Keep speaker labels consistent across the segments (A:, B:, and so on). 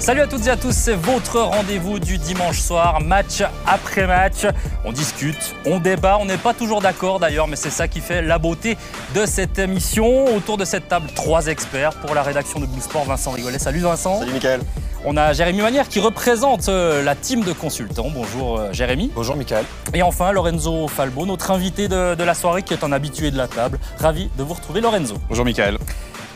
A: Salut à toutes et à tous, c'est votre rendez-vous du dimanche soir, match après match. On discute, on débat, on n'est pas toujours d'accord d'ailleurs, mais c'est ça qui fait la beauté de cette émission. Autour de cette table, trois experts pour la rédaction de Blue Sport. Vincent Rigolet, salut Vincent.
B: Salut Mickaël.
A: On a Jérémy Manière qui représente euh, la team de consultants. Bonjour euh, Jérémy.
C: Bonjour Mickaël.
A: Et enfin Lorenzo Falbo, notre invité de, de la soirée qui est un habitué de la table. Ravi de vous retrouver Lorenzo.
D: Bonjour Mickaël.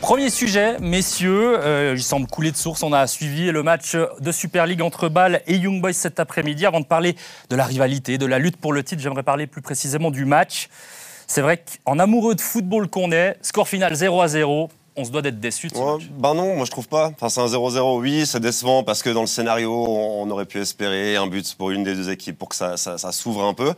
A: Premier sujet, messieurs, euh, il semble couler de source. On a suivi le match de Super League entre Bâle et Young Boys cet après-midi. Avant de parler de la rivalité, de la lutte pour le titre, j'aimerais parler plus précisément du match. C'est vrai qu'en amoureux de football qu'on est, score final 0 à 0, on se doit d'être déçu de ce
B: Ouais,
A: match.
B: ben non, moi je trouve pas. Enfin, c'est un 0-0, oui, c'est décevant parce que dans le scénario, on aurait pu espérer un but pour une des deux équipes pour que ça, ça- ça s'ouvre un peu.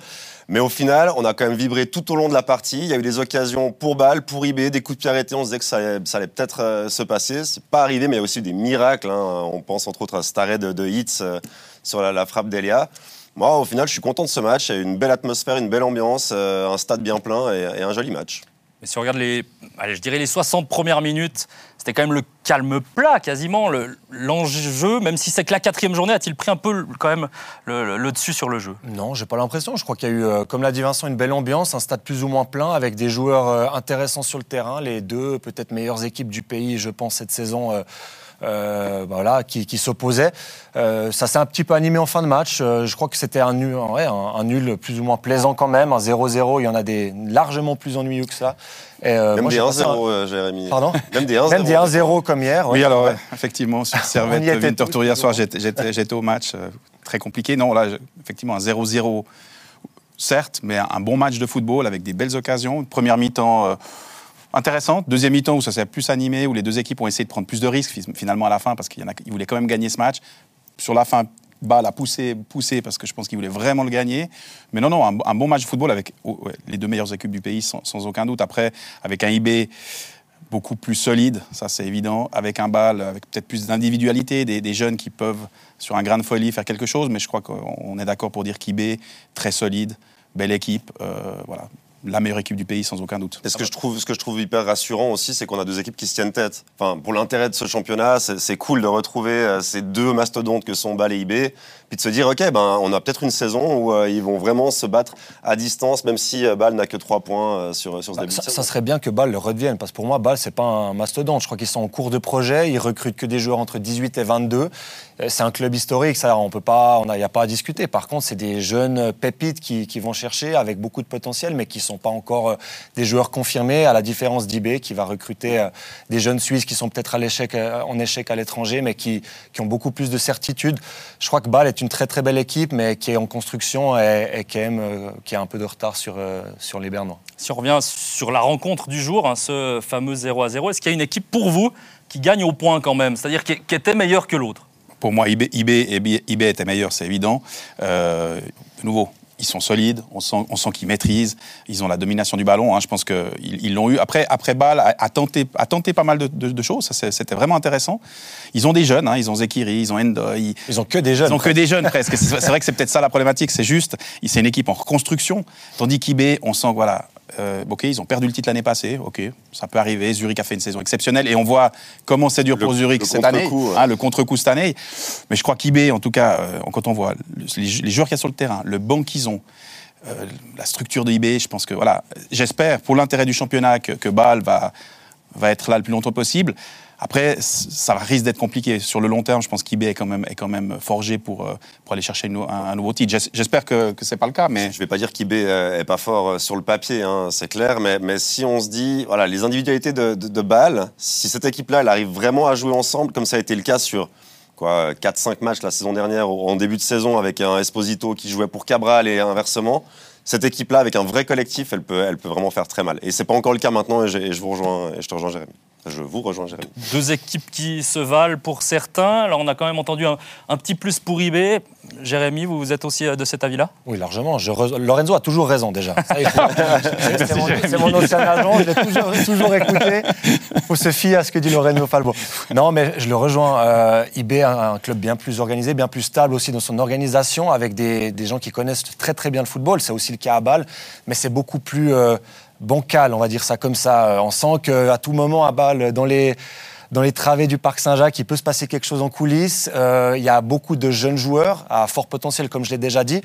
B: Mais au final, on a quand même vibré tout au long de la partie. Il y a eu des occasions pour Bâle, pour IB, des coups de pied arrêtés. On se disait que ça allait, peut-être euh, se passer. C'est pas arrivé, mais il y a aussi des miracles. hein. On pense entre autres à cet arrêt de, de Hitz euh, sur la, la frappe d'Elia. Moi, au final, je suis content de ce match. Il y a eu une belle atmosphère, une belle ambiance, euh, un stade bien plein et, et un joli match.
A: Mais si on regarde les, allez, je dirais les 60 premières minutes, c'était quand même le calme plat quasiment. Le- L'enjeu, même si c'est que la quatrième journée, a-t-il pris un peu le- quand même le dessus sur le jeu?
C: Non, j'ai pas l'impression. Je crois qu'il y a eu, euh, comme l'a dit Vincent, une belle ambiance, un stade plus ou moins plein, avec des joueurs euh, intéressants sur le terrain, les deux peut-être meilleures équipes du pays, je pense, cette saison. euh, euh, voilà, qui, qui s'opposaient. Euh, ça s'est un petit peu animé en fin de match. Euh, je crois que c'était un nul, ouais, un, un nul plus ou moins plaisant quand même. Un 0-0, il y en a des largement plus ennuyeux que ça. Et, euh,
B: Même
C: moi,
B: des
C: j'ai
B: 1-0,
C: passé un-
B: euh, Jérémy.
C: Pardon
B: Même des 1-0.
C: Même des 1-0 comme hier. ouais.
D: Oui, alors
C: Ouais.
D: effectivement, sur Servette
C: tous,
D: hier soir, j'étais j'étais- j'étais au match, euh, très compliqué. Non, là, effectivement, un 0-0, certes, mais un, bon match de football avec des belles occasions. Première mi-temps euh, intéressante, deuxième mi-temps où ça s'est plus animé, où les deux équipes ont essayé de prendre plus de risques fi- finalement à la fin parce qu'ils voulaient quand même gagner ce match. Sur la fin, Bâle a poussé, poussé parce que je pense qu'ils voulaient vraiment le gagner. Mais non, non, un, bon match de football avec oh, les deux meilleures équipes du pays sans, aucun doute. Après, avec un IB beaucoup plus solide, ça c'est évident, avec un bal, avec peut-être plus d'individualité, des, des jeunes qui peuvent, sur un grain de folie, faire quelque chose, mais je crois qu'on est d'accord pour dire qu'IB, très solide, belle équipe, euh, voilà, la meilleure équipe du pays sans aucun doute.
B: Ce que, je trouve, ce que je trouve hyper rassurant aussi, c'est qu'on a deux équipes qui se tiennent tête. Enfin, pour l'intérêt de ce championnat, c'est c'est cool de retrouver euh, ces deux mastodontes que sont Bâle et IB, puis de se dire, OK, ben, on a peut-être une saison où euh, ils vont vraiment se battre à distance, même si euh, Bâle n'a que trois points euh, sur, sur ce
C: Bah,
B: début
C: ça, serait bien que Bâle le redevienne, parce que pour moi, Bâle, c'est pas un mastodonte. Je crois qu'ils sont en cours de projet, ils recrutent que des joueurs entre 18 et 22. Euh, C'est un club historique, ça, on peut pas, on n'y a, pas à discuter. Par contre, c'est des jeunes pépites qui, qui vont chercher avec beaucoup de potentiel, mais qui sont pas encore des joueurs confirmés, à la différence d'IB, qui va recruter des jeunes Suisses qui sont peut-être à l'échec, en échec à l'étranger, mais qui, qui ont beaucoup plus de certitude. Je crois que Bâle est une très très belle équipe, mais qui est en construction et, et qui, aime, euh, qui a un peu de retard sur, euh, sur les Bernois.
A: Si on revient sur la rencontre du jour, hein, ce fameux 0 à 0, est-ce qu'il y a une équipe pour vous qui gagne au point quand même? C'est-à-dire qui, qui était meilleure que l'autre?
D: Pour moi, IB, IB, IB, IB était meilleur, c'est évident. Euh, de nouveau, ils sont solides, on sent, on sent qu'ils maîtrisent, ils ont la domination du ballon. hein, je pense qu'ils ils l'ont eu. Après, après Bâle a, a tenté, a tenté pas mal de, de- de choses, c'était vraiment intéressant. Ils ont des jeunes, hein, ils ont Zekiri, ils ont Endo, ils,
C: ont que des jeunes.
D: Ils ont que des jeunes presque. C'est c'est vrai que c'est peut-être ça la problématique. C'est juste, c'est une équipe en reconstruction. Tandis qu'IB, on sent voilà, euh, ok, ils ont perdu le titre l'année passée. Ok, ça peut arriver. Zurich a fait une saison exceptionnelle et on voit comment c'est dur
B: Le-
D: pour Zurich cette année.
B: ouais.
D: Hein, le contre-coup cette année. Mais je crois qu'IB, en tout cas, euh, quand on voit le- les, les joueurs qu'il y a sur le terrain, le banc qu'ils ont. euh, la structure de IB, je pense que voilà, j'espère pour l'intérêt du championnat que, que Bâle va, va être là le plus longtemps possible. Après, ça risque d'être compliqué. Sur le long terme, je pense qu'IB est quand même, est forgé pour, euh, pour aller chercher un, nouveau titre. J'es- J'espère que ce n'est pas le cas, mais
B: Je vais pas dire qu'IB euh, est pas fort euh, sur le papier, hein, c'est clair, mais, si on se dit, les individualités de, de, Bâle, si cette équipe-là, elle arrive vraiment à jouer ensemble, comme ça a été le cas sur quoi, 4-5 matchs la saison dernière, en début de saison, avec un Esposito qui jouait pour Cabral et inversement, cette équipe-là, avec un vrai collectif, elle peut, vraiment faire très mal. Et c'est pas encore le cas maintenant, et je vous rejoins, et je te rejoins, Jérémy. Je vous rejoins, Jérémy.
A: Deux équipes qui se valent pour certains. Alors on a quand même entendu un, un petit plus pour IB. Jérémy, vous vous êtes aussi euh, de cet avis-là?
C: Oui, largement. Je re- Lorenzo a toujours raison déjà. C'est mon, c'est mon ancien agent, je l'ai toujours, toujours écouté. Il faut se fier à ce que dit Lorenzo Falbo. Non, mais je le rejoins. Euh, IB a un club bien plus organisé, bien plus stable aussi dans son organisation, avec des, des gens qui connaissent très très bien le football. C'est aussi le cas à Bâle, mais c'est beaucoup plus euh, bancal, on va dire ça comme ça. Euh, On sent qu'à tout moment à Bâle, dans les dans les travées du Parc Saint-Jacques, il peut se passer quelque chose en coulisses. Euh, il y a beaucoup de jeunes joueurs à fort potentiel, comme je l'ai déjà dit,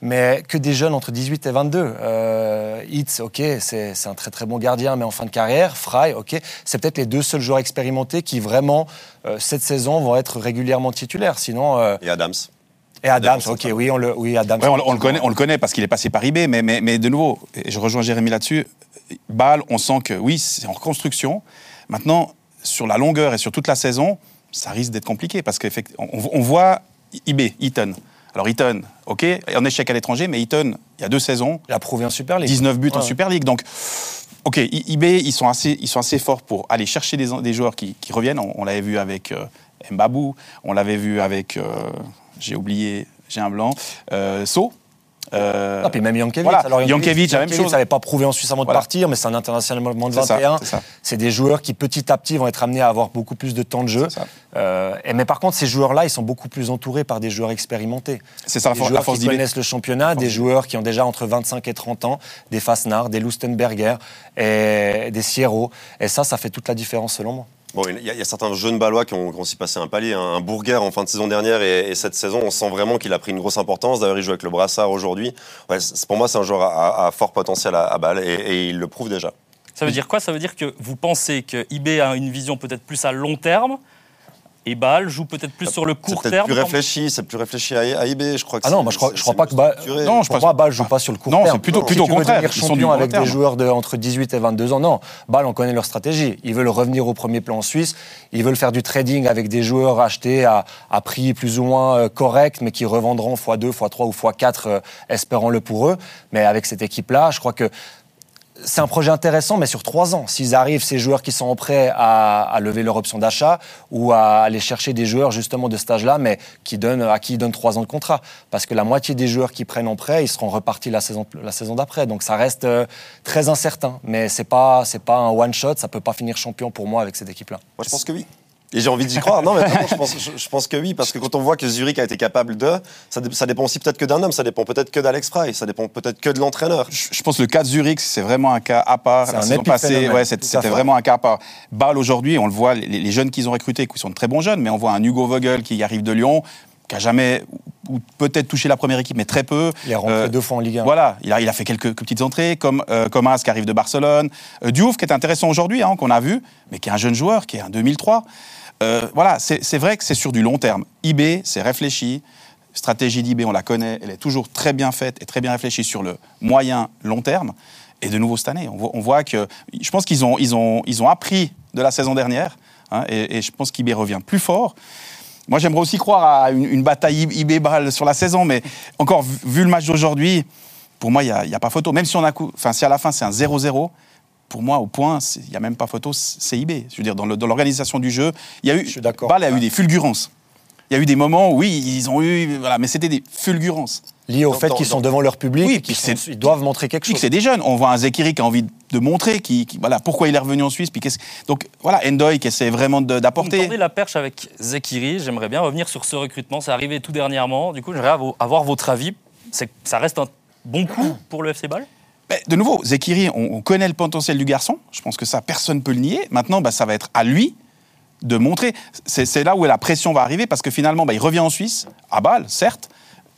C: mais que des jeunes entre 18 et 22. Euh, Hitz, ok, c'est un très très bon gardien, mais en fin de carrière. Fry, ok, c'est peut-être les deux seuls joueurs expérimentés qui vraiment, euh, cette saison, vont être régulièrement titulaires. Sinon.
B: Et Adams.
C: Et Adams, ok, oui, on le, oui, Adams.
D: Ouais, on, on le connaît, on le connaît parce qu'il est passé par eBay, mais, mais, mais de nouveau, et je rejoins Jérémy là-dessus, Bâle, on sent que oui, c'est en reconstruction. Maintenant, sur la longueur et sur toute la saison, ça risque d'être compliqué parce qu'on on voit eBay, Eaton. Alors Eaton, ok, en échec à l'étranger, mais Eaton, il y a deux saisons,
C: Il a prouvé en Super League.
D: 19 buts en. Super League. Donc, ok, eBay, ils sont assez, ils sont assez forts pour aller chercher des, des joueurs qui, qui reviennent. On, on l'avait vu avec euh, Mbabou, on l'avait vu avec, euh, j'ai oublié, j'ai un blanc, euh, So. Euh,
C: Ah, puis même Jankovic.
D: Voilà,
C: Alors,
D: Jankovic, la même chose.
C: n'avait pas prouvé en Suisse avant de
D: Voilà.
C: partir, mais c'est un international de
D: C'est ça,
C: 21.
D: c'est ça.
C: C'est des joueurs qui, petit à petit, vont être amenés à avoir beaucoup plus de temps de jeu.
D: Ça.
C: Euh, et, mais par contre, ces joueurs-là, ils sont beaucoup plus entourés par des joueurs expérimentés.
D: C'est ça la,
C: Des
D: for- la
C: joueurs
D: force
C: qui connaissent le championnat, des joueurs qui ont déjà entre 25 et 30 ans, des Fasnard, des Lustenberger et des Sierro. Et ça, ça fait toute la différence selon moi.
B: Bon, il y, a- certains jeunes Balois qui ont, aussi passé un palier. Un, un Bourguer en fin de saison dernière et, et cette saison, on sent vraiment qu'il a pris une grosse importance. D'ailleurs, il joue avec le brassard aujourd'hui. Pour moi, c'est un joueur à, fort potentiel à, à et, et il le prouve déjà.
A: Ça veut dire quoi? Ça veut dire que vous pensez que eBay a une vision peut-être plus à long terme et Bâle joue peut-être plus sur le
B: C'est
A: court terme
B: plus
A: comme-
B: réfléchi, c'est plus réfléchi à, IB, je crois que
C: Ah non,
B: c'est-
C: moi je crois,
B: c'est-
C: je crois
B: c'est
C: pas que Bâle.
D: Non, je
C: pour moi, Bâle joue pas sur le court
D: Non,
C: terme.
D: c'est plutôt-
C: Si
D: plutôt
C: veux
D: contraire,
C: devenir
D: ils sont du
C: avec
D: terme.
C: des joueurs de entre 18 et 22 ans, non. Bâle, on connaît leur stratégie. Ils veulent revenir au premier plan en Suisse. Ils veulent faire du trading avec des joueurs achetés à, à prix plus ou moins euh, correct, mais qui revendront x2, x3 ou x4, euh, espérons-le pour eux. Mais avec cette équipe-là, je crois que c'est un projet intéressant, mais sur trois ans. S'ils arrivent, ces joueurs qui sont prêts à, à lever leur option d'achat ou à aller chercher des joueurs justement de cet âge-là, mais qui donnent, à qui ils donnent trois ans de contrat. Parce que la moitié des joueurs qui prennent en prêt, ils seront repartis la saison, la saison d'après. Donc ça reste euh, très incertain. Mais c'est pas, pas un one-shot, ça peut pas finir champion pour moi avec cette équipe-là.
B: Moi, je pense que oui. Et j'ai envie d'y croire. Non, mais vraiment, je, pense, je- je pense que oui, parce que quand on voit que Zurich a été capable de, ça, dé- ça dépend aussi peut-être que d'un homme, ça dépend peut-être que d'Alex Fry, ça dépend peut-être que de l'entraîneur.
D: Je je pense que le cas de Zurich, c'est vraiment un cas à part.
C: C'est
D: La
C: un
D: saison passée, ouais, c'était vraiment un cas à part. Bâle, aujourd'hui, on le voit, les, les jeunes qu'ils ont recrutés, qui sont de très bons jeunes, mais on voit un Hugo Vogel qui arrive de Lyon, qui a jamais, ou peut-être touché la première équipe, mais très peu.
C: Il est rentré
D: Euh,
C: deux fois en Ligue 1.
D: Voilà, il a, il a fait quelques, quelques petites entrées, comme euh, comme As qui arrive de Barcelone, euh, Diouf qui est intéressant aujourd'hui, hein, qu'on a vu, mais qui est un jeune joueur, qui est un 2003. Euh, voilà, c'est vrai que c'est sur du long terme. IB, c'est réfléchi. Stratégie d'IB, on la connaît, elle est toujours très bien faite et très bien réfléchie sur le moyen long terme. Et de nouveau cette année, on voit, que je pense qu'ils ont, ils ont, ils ont appris de la saison dernière, hein, et, je pense qu'IB revient plus fort. Moi, j'aimerais aussi croire à une, bataille IB-Bâle sur la saison, mais encore, vu, le match d'aujourd'hui, pour moi, il n'y a, pas photo. Même si, on a, enfin, si à la fin c'est un 0-0, pour moi, au point, il n'y a même pas photo, c'est IB. Je veux dire, dans l'organisation du jeu, il y a eu,
C: Je suis d'accord.
D: Bâle a eu des fulgurances. Il y a eu des moments où, oui, ils ont eu, voilà, mais c'était des fulgurances.
C: Lié au
B: Dans-
C: fait qu'ils sont
B: dans-
C: devant leur public
D: Oui,
C: et qu'ils
D: puis c'est-
C: sont- ils doivent montrer quelque chose.
D: c'est des jeunes. On voit un Zekiri qui a envie de montrer qui, qui- voilà, pourquoi il est revenu en Suisse. Puis Donc voilà, Endoy qui essaie vraiment
A: Vous
D: d'apporter.
A: tendez la perche avec Zekiri. J'aimerais bien revenir sur ce recrutement. C'est arrivé tout dernièrement. Du coup, j'aimerais avo- avoir votre avis. Ça reste un bon coup pour le FC Bâle?
D: De nouveau, Zekiri, on, on connaît le potentiel du garçon. Je pense que ça, personne ne peut le nier. Maintenant, bah, ça va être à lui de montrer. C'est là où la pression va arriver parce que finalement, bah, il revient en Suisse, à Bâle, certes,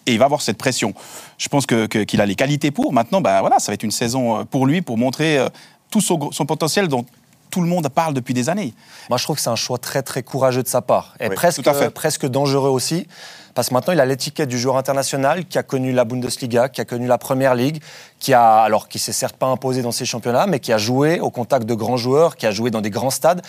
D: et il va avoir cette pression. Je pense que- qu'il a les qualités pour. Maintenant, bah, voilà, ça va être une saison euh, pour lui pour montrer euh, tout son, son potentiel dont tout le monde parle depuis des années.
C: Moi, je trouve que c'est un choix très, très courageux de sa part. Et
B: Oui,
C: presque, presque dangereux aussi. Parce que maintenant, il a l'étiquette du joueur international qui a connu la Bundesliga, qui a connu la Première Ligue, qui a, alors, qui s'est certes pas imposé dans ces championnats, mais qui a joué au contact de grands joueurs, qui a joué dans des grands stades.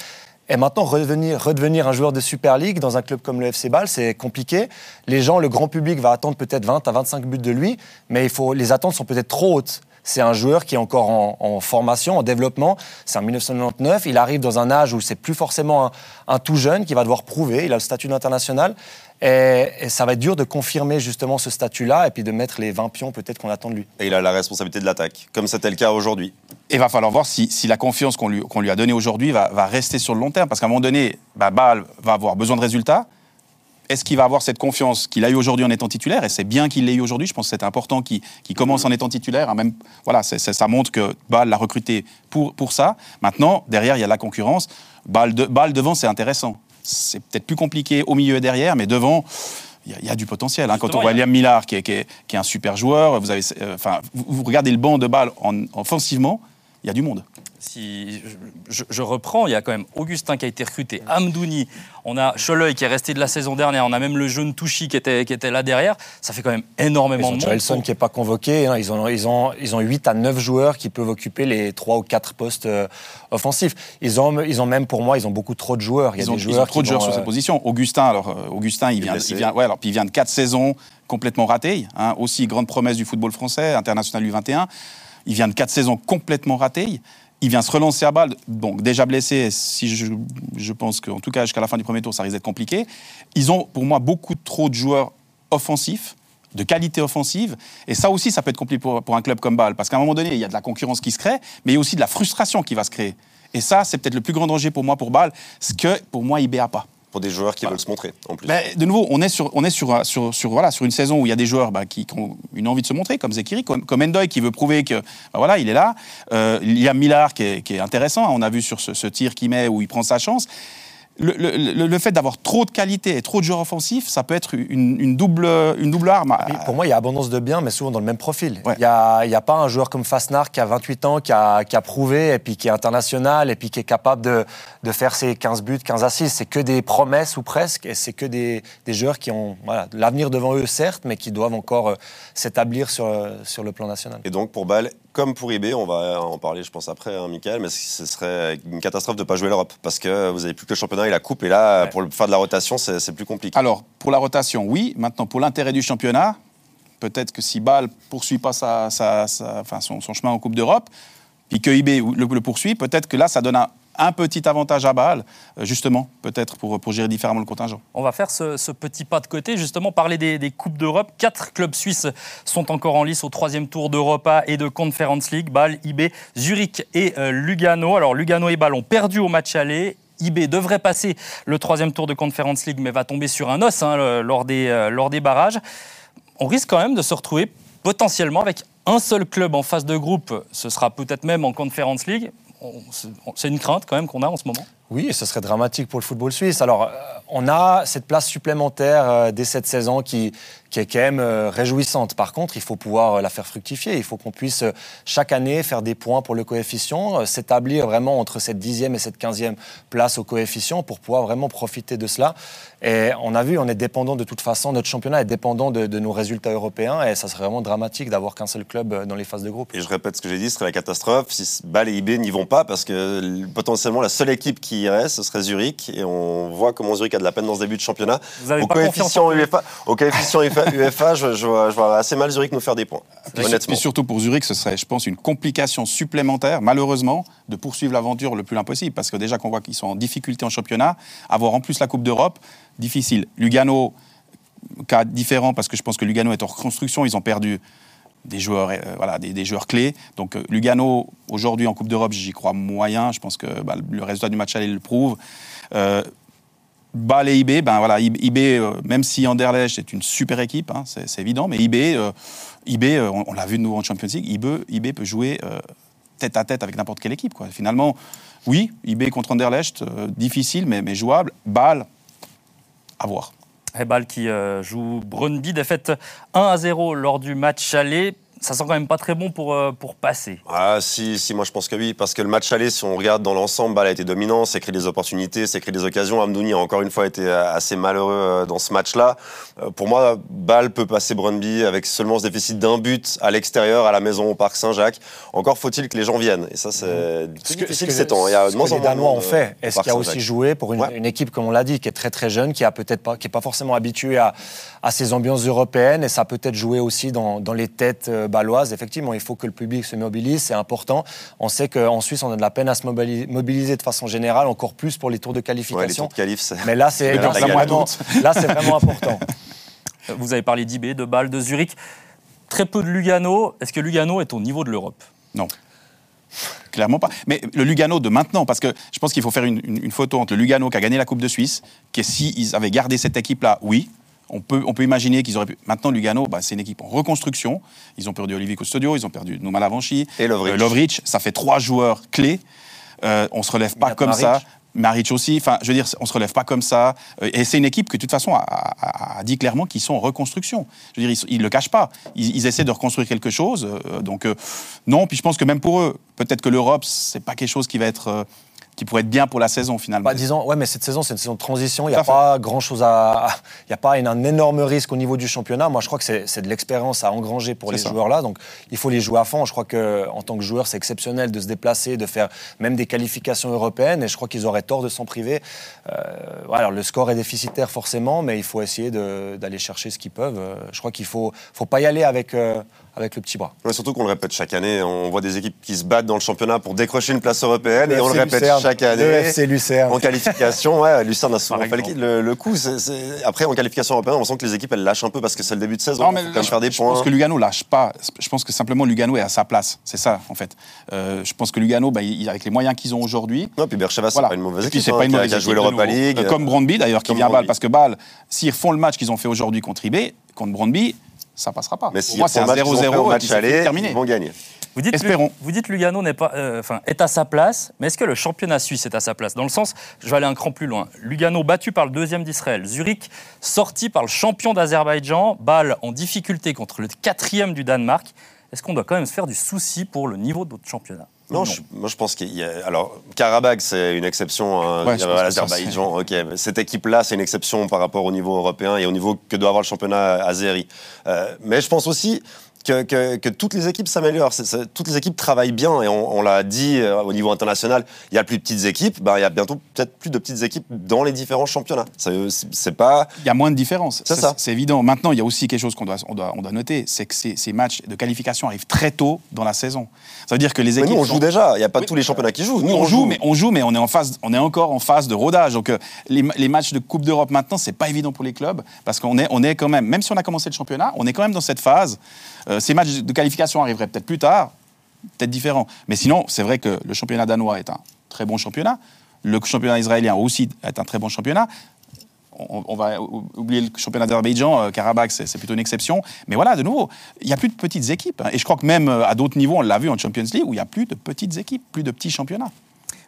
C: Et maintenant, redevenir, redevenir un joueur de Super League dans un club comme le FC Bâle, c'est compliqué. Les gens, le grand public va attendre peut-être 20 à 25 buts de lui, mais il faut, les attentes sont peut-être trop hautes. C'est un joueur qui est encore en, formation, en développement. C'est en 1999. Il arrive dans un âge où c'est plus forcément un, un tout jeune qui va devoir prouver. Il a le statut d'international. Et, et ça va être dur de confirmer justement ce statut-là et puis de mettre les 20 pions peut-être qu'on attend de lui.
B: Et il a la responsabilité de l'attaque, comme c'était le cas aujourd'hui.
D: Et il va falloir voir si, si la confiance qu'on lui, a donnée aujourd'hui va, va rester sur le long terme. Parce qu'à un moment donné, bah, Bâle va avoir besoin de résultats. est-ce qu'il va avoir cette confiance qu'il a eu aujourd'hui en étant titulaire? Et c'est bien qu'il l'ait eu aujourd'hui. Je pense que c'est important qu'il commence en étant titulaire. Hein, même, voilà, ça montre que Bâle l'a recruté pour, pour ça. Maintenant, derrière, il y a la concurrence. Bâle, de, devant, c'est intéressant. C'est peut-être plus compliqué au milieu et derrière, mais devant, il y, a du potentiel. Hein. Quand on voit Liam Millard, qui est, qui, est, un super joueur, vous, avez, euh, vous, regardez le banc de Bâle en, offensivement, il y a du monde
A: si je, reprends, il y a quand même Augustin qui a été recruté, Amdouni, on a Choleuil qui est resté de la saison dernière, on a même le jeune Touchy qui était, qui était là derrière. Ça fait quand même énormément de monde.
C: Joelson qui n'est pas convoqué. Hein. Ils, ont, ils, ont, ils ont 8 à 9 joueurs qui peuvent occuper les 3 ou 4 postes euh, offensifs. Ils ont, ils ont même, pour moi, ils ont beaucoup trop de joueurs.
D: Il y a des joueurs trop de joueurs sur cette euh, position. Augustin, alors, euh, Augustin il, vient, il, vient, ouais, alors, puis il vient de 4 saisons complètement ratées. Hein. aussi grande promesse du football français, international U21. Il vient de 4 saisons complètement ratées. Il vient se relancer à balle, donc déjà blessé, si je, pense qu'en tout cas jusqu'à la fin du premier tour, ça risque d'être compliqué. Ils ont pour moi beaucoup trop de joueurs offensifs, de qualité offensive. Et ça aussi, ça peut être compliqué pour, un club comme Bâle. Parce qu'à un moment donné, il y a de la concurrence qui se crée, mais il y a aussi de la frustration qui va se créer. Et ça, c'est peut-être le plus grand danger pour moi, pour Bâle, ce que pour moi, IB a pas
B: pour des joueurs qui veulent se montrer en plus.
D: Mais de nouveau, on est sur, on est sur, sur, sur, voilà, sur une saison où il y a des joueurs bah, qui, ont une envie de se montrer, comme Zekiri, comme, comme Endoy qui veut prouver que bah, voilà, il est là. Euh, il y a Millard qui est, qui est, intéressant. On a vu sur ce, ce tir qu'il met où il prend sa chance le, fait d'avoir trop de qualité et trop de joueurs offensifs, ça peut être une, double, une double arme.
C: pour moi, il y a abondance de biens, mais souvent dans le même profil. Il n'y a, y a, pas un joueur comme Fasnar qui a 28 ans, qui a, qui a, prouvé, et puis qui est international, et puis qui est capable de, de faire ses 15 buts, 15 assists. C'est que des promesses ou presque, et c'est que des, des, joueurs qui ont voilà, l'avenir devant eux, certes, mais qui doivent encore euh, s'établir sur, euh, sur le plan national.
B: Et donc, pour Bâle, comme pour IB, on va en parler, je pense, après, hein, Michael, mais ce serait une catastrophe de ne pas jouer l'Europe, parce que vous n'avez plus que le championnat et la coupe, et là, pour faire de la rotation, c'est plus compliqué.
D: Alors, pour la rotation, oui. Maintenant, pour l'intérêt du championnat, peut-être que si Bâle poursuit pas sa, son, chemin en Coupe d'Europe, puis que le, le poursuit, peut-être que là, ça donne un, un petit avantage à Bâle, euh, justement, peut-être pour, gérer différemment le contingent.
A: On va faire ce, petit pas de côté, justement, parler des, Coupes d'Europe. Quatre clubs suisses sont encore en lice au troisième tour d'Europa et de Conference League. Bâle, IB, Zurich et euh, Lugano. Alors, Lugano et Bâle ont perdu au match aller. IB devrait passer le troisième tour de Conference League, mais va tomber sur un os hein, lors, des, euh, lors des barrages. On risque quand même de se retrouver potentiellement avec un seul club en phase de groupe. Ce sera peut-être même en Conference League c'est une crainte quand même qu'on a en ce moment.
C: Oui, ce serait dramatique pour le football suisse. Alors, euh, on a cette place supplémentaire euh, dès cette saison qui, qui est quand même euh, réjouissante. Par contre, il faut pouvoir la faire fructifier. Il faut qu'on puisse chaque année faire des points pour le coefficient, s'établir vraiment entre cette dixième et cette quinzième place au coefficient pour pouvoir vraiment profiter de cela. Et on a vu, on est dépendant de toute façon, notre championnat est dépendant de, nos résultats européens et ça serait vraiment dramatique d'avoir qu'un seul club dans les phases de groupe.
B: Et je répète ce que j'ai dit, ce serait la catastrophe si Bâle et IB n'y vont pas parce que potentiellement la seule équipe qui irait, ce serait Zurich. Et on voit comment Zurich a de la peine dans ce début de championnat.
A: au, coefficient UEFA,
B: au coefficient UEFA, je, vois, assez mal Zurich nous faire des points.
D: honnêtement. Et surtout pour Zurich, ce serait, je pense, une complication supplémentaire, malheureusement, de poursuivre l'aventure le plus loin possible. Parce que déjà qu'on voit qu'ils sont en difficulté en championnat, avoir en plus la Coupe d'Europe, difficile. Lugano, cas différent parce que je pense que Lugano est en reconstruction. Ils ont perdu des joueurs, euh, voilà, des, joueurs clés. Donc euh, Lugano, aujourd'hui en Coupe d'Europe, j'y crois moyen. Je pense que bah, le résultat du match aller le prouve. Euh, et IB, ben IB, euh, même si Anderlecht est une super équipe, hein, c'est évident, mais IB, IB on, l'a vu de nouveau en Champions League, IB, peut jouer tête à tête avec n'importe quelle équipe. Finalement, oui, IB contre Anderlecht, difficile, mais, mais jouable. Bâle, à voir.
A: Bâle qui joue Brøndby, défaite 1 à 0 lors du match aller ça sent quand même pas très bon pour, euh, pour passer.
B: Ah si, si, moi je pense que oui, parce que le match aller, si on regarde dans l'ensemble, Bâle a été dominant, c'est créé des opportunités, c'est créé des occasions. Amdouni a encore une fois été euh, assez malheureux euh, dans ce match-là. Pour moi, Bâle peut passer Brøndby avec seulement ce déficit d'un but à l'extérieur, à la maison, au Parc Saint-Jacques. Encore faut-il que les gens viennent. Et ça, c'est difficile ces temps.
C: Il y a de moins en moins. ont fait. Est-ce qu'il y a aussi joué pour une, équipe, comme on l'a dit, qui est très très jeune, qui a peut-être pas, qui est pas forcément habituée à, à ces ambiances européennes, et ça a peut-être joué aussi dans, dans les têtes baloises. Effectivement, il faut que le public se mobilise, c'est important. On sait qu'en Suisse, on a de la peine à se mobiliser de façon générale, encore plus pour les tours de qualification. Mais là, c'est vraiment, vraiment important.
A: Vous avez parlé d'IB, de Bâle, de Zurich. Très peu de Lugano. Est-ce que Lugano est au niveau de l'Europe?
D: Non. Clairement pas. Mais le Lugano de maintenant, parce que je pense qu'il faut faire une, une- une photo entre le Lugano qui a gagné la Coupe de Suisse, que s'ils avaient gardé cette équipe-là, oui. On peut, on peut imaginer qu'ils auraient pu. Maintenant, Lugano, bah, c'est une équipe en reconstruction. Ils ont perdu Olivier Custodio, ils ont perdu Nouma Lavanchi.
B: Et Lovric.
D: Euh, Lovric, ça fait trois joueurs clés. Euh, on se relève pas comme ça.
C: Maric.
D: Aussi, enfin, je veux dire, on se relève pas comme ça. Euh, Et c'est une équipe que, de toute façon, a, a- a dit clairement qu'ils sont en reconstruction. Je veux dire, ils, ils le cachent pas. Ils, ils essaient de reconstruire quelque chose. euh, donc, euh, non. Puis je pense que même pour eux, peut-être que l'Europe, c'est pas quelque chose qui va être, qui pourrait être bien pour la saison finalement.
C: Bah, disons, ouais, mais cette saison, c'est une saison de transition. Il n'y a
D: fait.
C: pas grand-chose à. Il n'y a pas un, un énorme risque au niveau du championnat. Moi, je crois que c'est de l'expérience à engranger pour les
D: ça.
C: joueurs-là. Donc, il faut les jouer à fond. Je crois qu'en tant que joueur, c'est exceptionnel de se déplacer, de faire même des qualifications européennes. Et je crois qu'ils auraient tort de s'en priver. Euh, alors, le score est déficitaire, forcément, mais il faut essayer d'aller chercher ce qu'ils peuvent. Euh, Je crois qu'il ne faut, faut pas y aller avec, euh, avec le petit bras.
B: Ouais, surtout qu'on le répète chaque année, on voit des équipes qui se battent dans le championnat pour décrocher une place européenne et on le répète
C: Lucerne,
B: chaque
C: le
B: année.
C: FC Lucerne.
B: En qualification, ouais, Lucerne a souvent fait le, le- le coup. C'est- Après, en qualification européenne, on sent que les équipes elles lâchent un peu parce que c'est le début de saison.
D: Non, mais
B: faut quand même faire des
D: je
B: points.
D: pense que Lugano lâche pas. Je pense que simplement Lugano est à sa place. C'est ça, en fait. Euh, je pense que Lugano, bah, il- avec les moyens qu'ils ont aujourd'hui,
B: Non, puis Bercheva, c'est
D: Voilà.
B: pas une mauvaise équipe.
D: c'est
B: hein,
D: pas une
B: qui a-
D: mauvaise
B: qui a joué l'Europa. League.
D: Comme Brondby d'ailleurs, qui vient à Bâle. Parce que Bâle, s'ils font le match qu'ils ont fait aujourd'hui contre IB, contre Brondby, ça passera pas.
B: Mais
D: Pour
B: s'ils
D: moi, c'est un
B: match qu'ils ont fait
D: 0-0
B: au
D: et
B: match aller,
D: terminé.
B: ils vont gagner.
A: Vous dites,
D: Espérons.
A: Vous dites Lugano n'est pas, euh, enfin, est à sa place, mais est-ce que le championnat suisse est à sa place? Dans le sens, je vais aller un cran plus loin. Lugano battu par le deuxième d'Israël, Zurich sorti par le champion d'Azerbaïdjan, Bâle en difficulté contre le quatrième du Danemark. Est-ce qu'on doit quand même se faire du souci pour le niveau de notre championnat?
B: Non, je- moi je pense qu'il y a. Alors, Karabakh, c'est une exception. hein,
D: Ouais,
B: l'Azerbaïdjan. Ok, mais cette équipe-là, c'est une exception par rapport au niveau européen et au niveau que doit avoir le championnat azéri. Euh, mais je pense aussi. Que, que- que toutes les équipes s'améliorent, toutes les équipes travaillent bien et on, on l'a dit euh, au niveau international, il y a plus de petites équipes, ben, il y a bientôt peut-être plus de petites équipes dans les différents championnats. C'est pas
D: Il y a moins de différence.
B: C'est ça.
D: C'est évident. Maintenant, il y a aussi quelque chose qu'on doit, on doit, on doit noter, c'est que ces, ces matchs de qualification arrivent très tôt dans la saison. Ça veut dire que les
B: Mais
D: équipes.
B: nous, on
D: sont-
B: joue déjà. Il n'y a pas
D: Oui.
B: tous les championnats qui jouent. Nous,
D: on, joue, mais on joue, mais on est en phase, on est encore en phase de rodage. Donc euh, les, les matchs de Coupe d'Europe maintenant, c'est pas évident pour les clubs parce qu'on est, on est quand même, même si on a commencé le championnat, on est quand même dans cette phase. Euh, ces matchs de qualification arriveraient peut-être plus tard, peut-être différents. Mais sinon, c'est vrai que le championnat danois est un très bon championnat. Le championnat israélien aussi est un très bon championnat. On, va ou- oublier le championnat d'Azerbaïdjan, euh, Karabakh, c'est c'est plutôt une exception. Mais voilà, de nouveau, il n'y a plus de petites équipes. hein. Et je crois que même euh, à d'autres niveaux, on l'a vu en Champions League, où il n'y a plus de petites équipes, plus de petits championnats.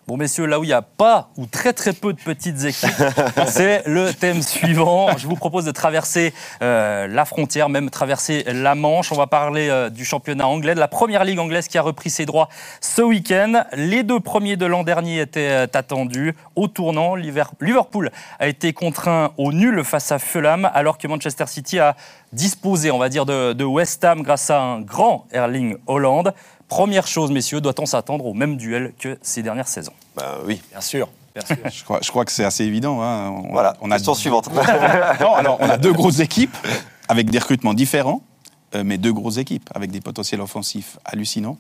A: Bon, messieurs, là où il n'y a pas ou très très peu de petites équipes, c'est le thème suivant. Je vous propose de traverser euh, la frontière, même traverser la Manche. On va parler euh, du championnat anglais, de la première ligue anglaise qui a repris ses droits ce week-end. Les deux premiers de l'an dernier étaient euh, attendus. Au tournant, Liver- Liverpool a été contraint au nul face à Fulham, alors que Manchester City a disposé, on va dire, de, de West Ham grâce à un grand Erling Holland. Première chose, messieurs, doit-on s'attendre au même duel que ces dernières saisons?
B: Ben oui.
C: Bien sûr. Bien sûr.
D: Je crois, je crois que c'est assez évident. hein. On,
B: Voilà.
D: on a
B: Question suivante.
D: Non, alors on a deux grosses équipes avec des recrutements différents, euh, mais deux grosses équipes avec des potentiels offensifs hallucinants.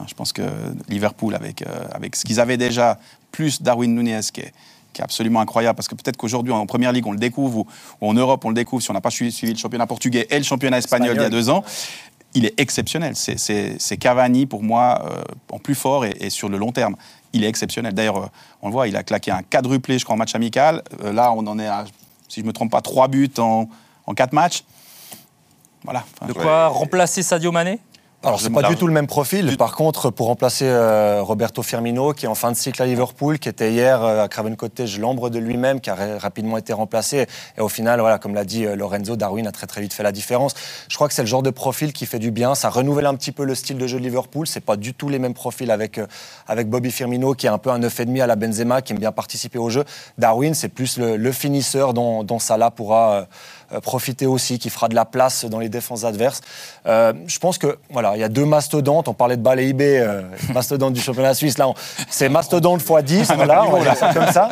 D: Hein, Je pense que Liverpool, avec, euh, avec ce qu'ils avaient déjà, plus Darwin Nunez, qui est, qui est absolument incroyable, parce que peut-être qu'aujourd'hui en Première Ligue on le découvre, ou, ou en Europe on le découvre, si on n'a pas suivi, suivi le championnat portugais et le championnat espagnol, il y a deux ans, il est exceptionnel. C'est- Cavani pour moi euh, en plus fort et, et sur le long terme. Il est exceptionnel. D'ailleurs, euh, on le voit, il a claqué un quadruplé, je crois, en match amical. Euh, là, on en est à, si je ne me trompe pas, trois buts en, en quatre matchs. Voilà. Enfin,
A: De quoi remplacer Sadio Mané?
C: Alors, c'est pas du tout le même profil. Par contre, pour remplacer euh, Roberto Firmino, qui est en fin de cycle à Liverpool, qui était hier euh, à Craven Cottage l'ombre de lui-même, qui a ra- rapidement été remplacé. Et au final, voilà, comme l'a dit euh, Lorenzo, Darwin a très très vite fait la différence. Je crois que c'est le genre de profil qui fait du bien. Ça renouvelle un petit peu le style de jeu de Liverpool. C'est pas du tout les mêmes profils avec, euh, avec Bobby Firmino, qui est un peu un 9,5 à la Benzema, qui aime bien participer au jeu. Darwin, c'est plus le, le finisseur dont, dont Salah pourra euh, profiter aussi, qui fera de la place dans les défenses adverses. Euh, je pense que voilà, il y a deux mastodontes. On parlait de IB, euh, mastodonte du championnat suisse. Là, on- c'est mastodonte x 10, voilà, on va ça comme ça.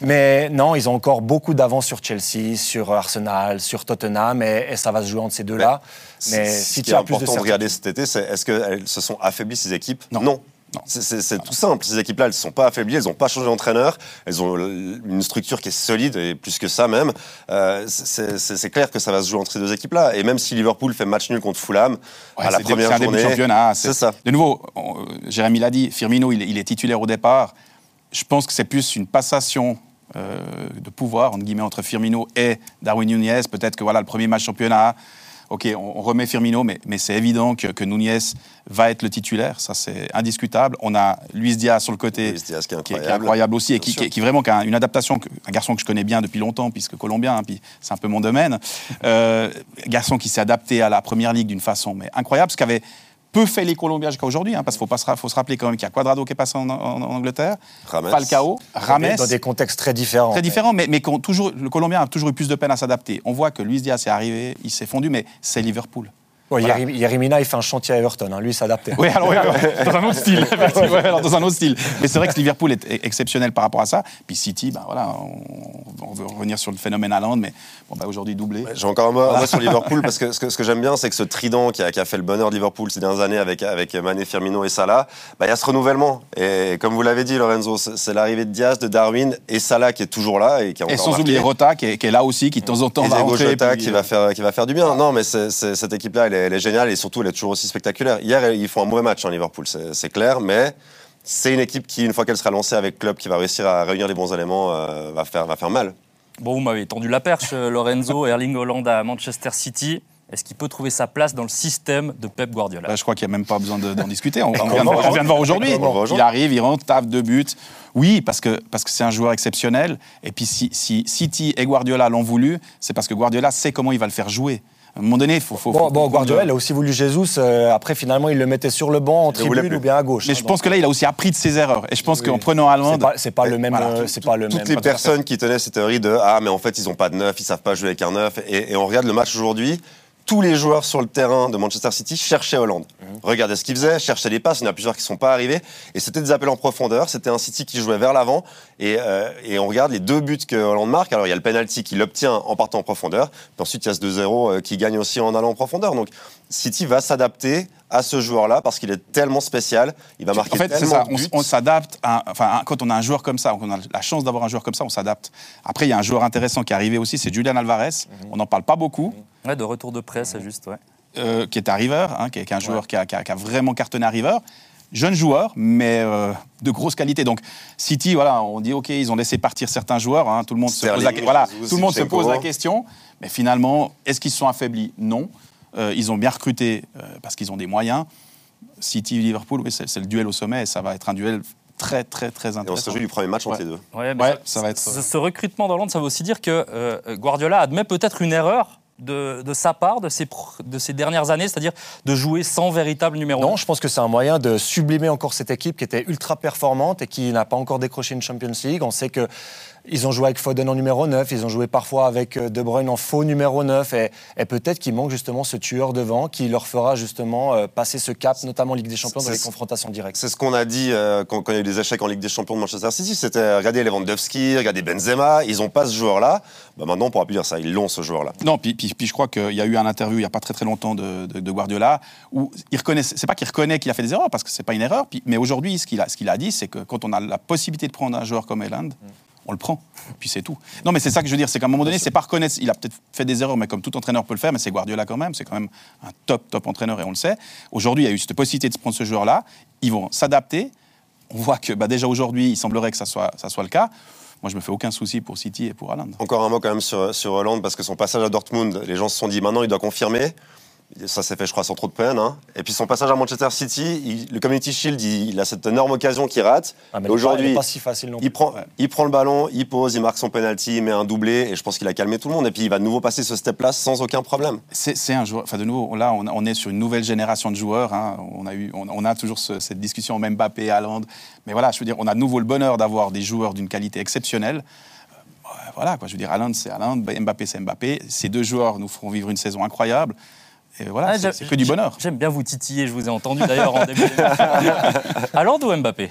C: Mais non, ils ont encore beaucoup d'avance sur Chelsea, sur Arsenal, sur Tottenham, et, et ça va se jouer entre ces deux-là. Mais
B: ce
C: si
B: qui
C: tu
B: est
C: as plus de
B: important de regarder cet été, c'est est-ce qu'elles se sont affaiblies ces équipes?
D: Non.
B: C'est tout simple. Ces équipes-là, elles ne sont pas affaiblies, elles n'ont pas changé d'entraîneur, elles ont une structure qui est solide et plus que ça même. Euh, c'est clair que ça va se jouer entre ces deux équipes-là. Et même si Liverpool fait match nul contre Fulham
D: Ouais,
B: à la première
D: c'est un début de
B: journée,
D: championnat.
B: c'est ça.
D: De nouveau, on- euh, Jérémy l'a dit, Firmino, il, est- il est titulaire au départ. Je pense que c'est plus une passation euh, de pouvoir, entre guillemets, entre Firmino et Darwin Nunez. Peut-être que voilà, le premier match championnat, ok, on, on remet Firmino, mais, mais c'est évident que, que Nunez va être le titulaire. Ça, c'est indiscutable. On a Luis Diaz sur le côté,
B: Luis Diaz qui est
D: qui est- qui est
B: incroyable.
D: aussi, et qui, vraiment a une adaptation, un garçon que je connais bien depuis longtemps, puisque colombien, hein, puis c'est un peu mon domaine. Euh, garçon qui s'est adapté à la première ligue d'une façon mais incroyable, ce qu'avait peu fait les Colombiens jusqu'à aujourd'hui, hein, parce qu'il faut, se ra- faut se rappeler quand même qu'il y a Quadrado qui est passé en, en- en Angleterre,
B: Rames.
D: Falcao, Rames,
C: Dans des contextes très différents.
D: très différents, mais, toujours, le Colombien a toujours eu plus de peine à s'adapter. On voit que Luis Diaz est arrivé, il s'est fondu, mais c'est Liverpool.
C: Ouais,
D: Voilà.
C: Yerimina, il fait un chantier à Everton. hein. Lui, il s'adaptait.
D: Oui, alors, oui, oui, dans un autre style, effectivement, ouais, alors, dans un autre style. Mais c'est vrai que Liverpool est est exceptionnel par rapport à ça. Puis City, ben voilà, on, on veut revenir sur le phénomène Haaland, mais bon, bah, aujourd'hui doublé.
B: J'ai encore un mot, sur Liverpool parce que ce que, ce que j'aime bien, c'est que ce trident qui a, qui a fait le bonheur de Liverpool ces dernières années avec, avec Mané, Firmino et Salah, bah, il y a ce renouvellement. Et comme vous l'avez dit, Lorenzo, c'est l'arrivée de Diaz, de Darwin et Salah qui est toujours là et qui a
D: Et sans oublier Rota, qui est, qui est là aussi, qui de temps en temps
B: Et
D: va
B: Diego. Jota
D: puis,
B: qui
D: euh,
B: va faire qui va faire du bien. Non, mais cette équipe-là, elle, est- elle est géniale et surtout, elle est toujours aussi spectaculaire. Hier, ils font un mauvais match, hein, Liverpool, c'est clair, mais c'est une équipe qui, une fois qu'elle sera lancée avec club, qui va réussir à réunir les bons éléments, euh, va faire va faire mal.
A: Bon, vous m'avez tendu la perche, euh, Lorenzo, Erling Holland à Manchester City. Est-ce qu'il peut trouver sa place dans le système de Pep Guardiola?
D: Bah, je crois qu'il n'y a même pas besoin de- d'en discuter. On, on vient de, on vient de voir aujourd'hui. Il arrive, il rentre, tape deux buts. Oui, parce que parce que c'est un joueur exceptionnel. Et puis si, si City et Guardiola l'ont voulu, c'est parce que Guardiola sait comment il va le faire jouer. À un moment donné, il faut, faut,
C: Bon,
D: faut-
C: bon,
D: faut-
C: Guardiola, il a aussi voulu Jesus. euh, après, finalement, il le mettait sur le banc, en tribune ou bien à gauche.
D: Mais
C: hein,
D: je
C: donc,
D: pense que là, il a aussi appris de ses erreurs. Et je pense
C: Oui.
D: qu'en prenant Haaland,
C: c'est pas, pas le même.
D: Voilà.
C: euh, c'est pas le
B: Toutes
C: même.
B: les
D: Pas tout à fait.
B: personnes qui tenaient cette théorie de ah mais en fait ils ont pas de neuf, ils savent pas jouer avec un neuf et, et on regarde le match aujourd'hui. Tous les joueurs sur le terrain de Manchester City cherchaient Hollande.
C: Mhm.
B: Regardez ce qu'ils faisaient, cherchaient les passes. Il y en a plusieurs qui sont pas arrivés. Et c'était des appels en profondeur. C'était un City qui jouait vers l'avant. Et, euh, et on regarde les deux buts que Hollande marque. Alors il y a le penalty qu'il obtient en partant en profondeur. Puis ensuite il y a ce 2-0 euh, qui gagne aussi en allant en profondeur. Donc City va s'adapter à ce joueur-là parce qu'il est tellement spécial. Il va marquer
D: En fait, c'est
B: tellement
D: ça.
B: de
D: On,
B: buts.
D: on s'adapte. Enfin, quand on a un joueur comme ça, on a la chance d'avoir un joueur comme ça, on s'adapte. Après, il y a un joueur intéressant qui est arrivé aussi, c'est Julian Alvarez.
B: Mhm.
D: On n'en parle pas beaucoup.
A: Ouais, de retour de presse, c'est juste, ouais.
D: euh, qui est à River, hein, qui, est, qui est un joueur qui, a, qui a- qui a vraiment cartonné à River. Jeune joueur, mais euh, de grosse qualité. Donc City, voilà, on dit ok, ils ont laissé partir certains joueurs. hein, tout le monde se pose la, voilà, tout le monde se pose la question. Mais finalement, est-ce qu'ils se sont affaiblis? Non. Euh, ils ont bien recruté euh, parce qu'ils ont des moyens. City, Liverpool, oui, c'est le duel au sommet. Et ça va être un duel très, très, très
B: Et on se
D: intéressant.
B: réjouit du premier match entre
D: Ouais.
B: les deux.
A: Ouais, mais
D: Ouais,
A: ça,
D: ça va être-
A: ce, ce recrutement d'Hollande, ça veut aussi dire que euh, Guardiola admet peut-être une erreur de, sa part de ces, de ces dernières années, c'est-à-dire de jouer sans véritable numéro
C: Non, je pense que c'est un moyen de sublimer encore cette équipe qui était ultra performante et qui n'a pas encore décroché une Champions League. On sait que ils ont joué avec Foden en numéro 9, ils ont joué parfois avec euh, De Bruyne en faux numéro 9 et, et peut-être qu'il manque justement ce tueur devant qui leur fera justement euh, passer ce cap, notamment en Ligue des Champions, dans les confrontations directes.
B: C'est ce qu'on a dit euh, quand, quand il y a eu des échecs en Ligue des Champions de Manchester City. C'était regardez Lewandowski, regardez Benzema. Ils n'ont pas ce joueur-là. Bah, maintenant, on pourra plus dire ça. Ils l'ont ce joueur-là.
D: Non, puis, puis, puis je crois qu'il y a eu un interview il n'y a pas très très longtemps de, de- de Guardiola où il reconnaît, c'est pas qu'il reconnaît qu'il a fait des erreurs parce que c'est pas une erreur, puis- mais aujourd'hui ce qu'il a, ce dit c'est que quand on a la possibilité de prendre un joueur comme Haaland, on le prend, puis c'est tout. Non, mais c'est ça que je veux dire, c'est qu'à un moment donné, c'est pas reconnaître, il a peut-être fait des erreurs, mais comme tout entraîneur peut le faire, mais c'est Guardiola quand même, c'est quand même un top top entraîneur et on le sait. Aujourd'hui, il y a eu cette possibilité de se prendre ce joueur-là, ils vont s'adapter. On voit que bah, déjà aujourd'hui, il semblerait que ça soit, ça soit le cas. Moi, je me fais aucun souci pour City et pour Haaland.
B: Encore un mot quand même sur, sur Hollande, parce que son passage à Dortmund, les gens se sont dit maintenant, il doit confirmer. Ça s'est fait, je crois, sans trop de peine. hein. Et puis son passage à Manchester City, il- le Community Shield, il, il a cette énorme occasion qu'il rate.
C: Ah,
B: Aujourd'hui,
C: pas si facile non plus.
B: il prend,
D: Ouais.
B: il prend le ballon, il pose, il marque son penalty, il met un doublé, et je pense qu'il a calmé tout le monde. Et puis il va de nouveau passer ce step-là sans aucun problème.
D: C'est un joueur. Enfin, de nouveau, là, on, on est sur une nouvelle génération de joueurs. hein. On, a eu, on, on a toujours ce- cette discussion même Mbappé, Haaland. Mais voilà, je veux dire, on a de nouveau le bonheur d'avoir des joueurs d'une qualité exceptionnelle. Euh, voilà, quoi. Je veux dire, Haaland, c'est Haaland, Mbappé, c'est Mbappé. Ces deux joueurs nous feront vivre une saison incroyable. Et voilà,
A: Ah,
D: c'est- que du bonheur.
A: J'aime bien vous titiller, je vous ai entendu d'ailleurs en début d'émission. Haaland ou Mbappé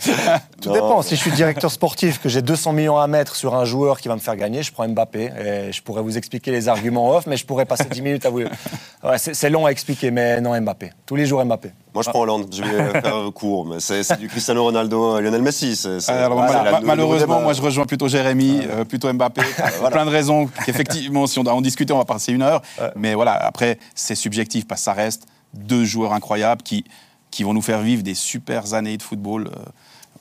C: Tout
B: Non.
C: dépend. Si je suis directeur sportif, que j'ai 200 millions à mettre sur un joueur qui va me faire gagner, je prends Mbappé. Et je pourrais vous expliquer les arguments off, mais je pourrais passer 10 minutes à vous. Ouais, c'est long à expliquer, mais non, Mbappé. Tous les jours Mbappé.
B: Moi, je prends Hollande. Je vais faire court, mais c'est du Cristiano Ronaldo, euh, Lionel Messi.
D: Alors,
B: voilà,
D: malheureusement, moi je rejoins plutôt Jérémy, euh, plutôt Mbappé, pour plein de raisons qu'effectivement, si on doit en discuter, on va passer une heure. Mais voilà, après, c'est subjectif parce que ça reste deux joueurs incroyables qui, qui vont nous faire vivre des super années de football. euh,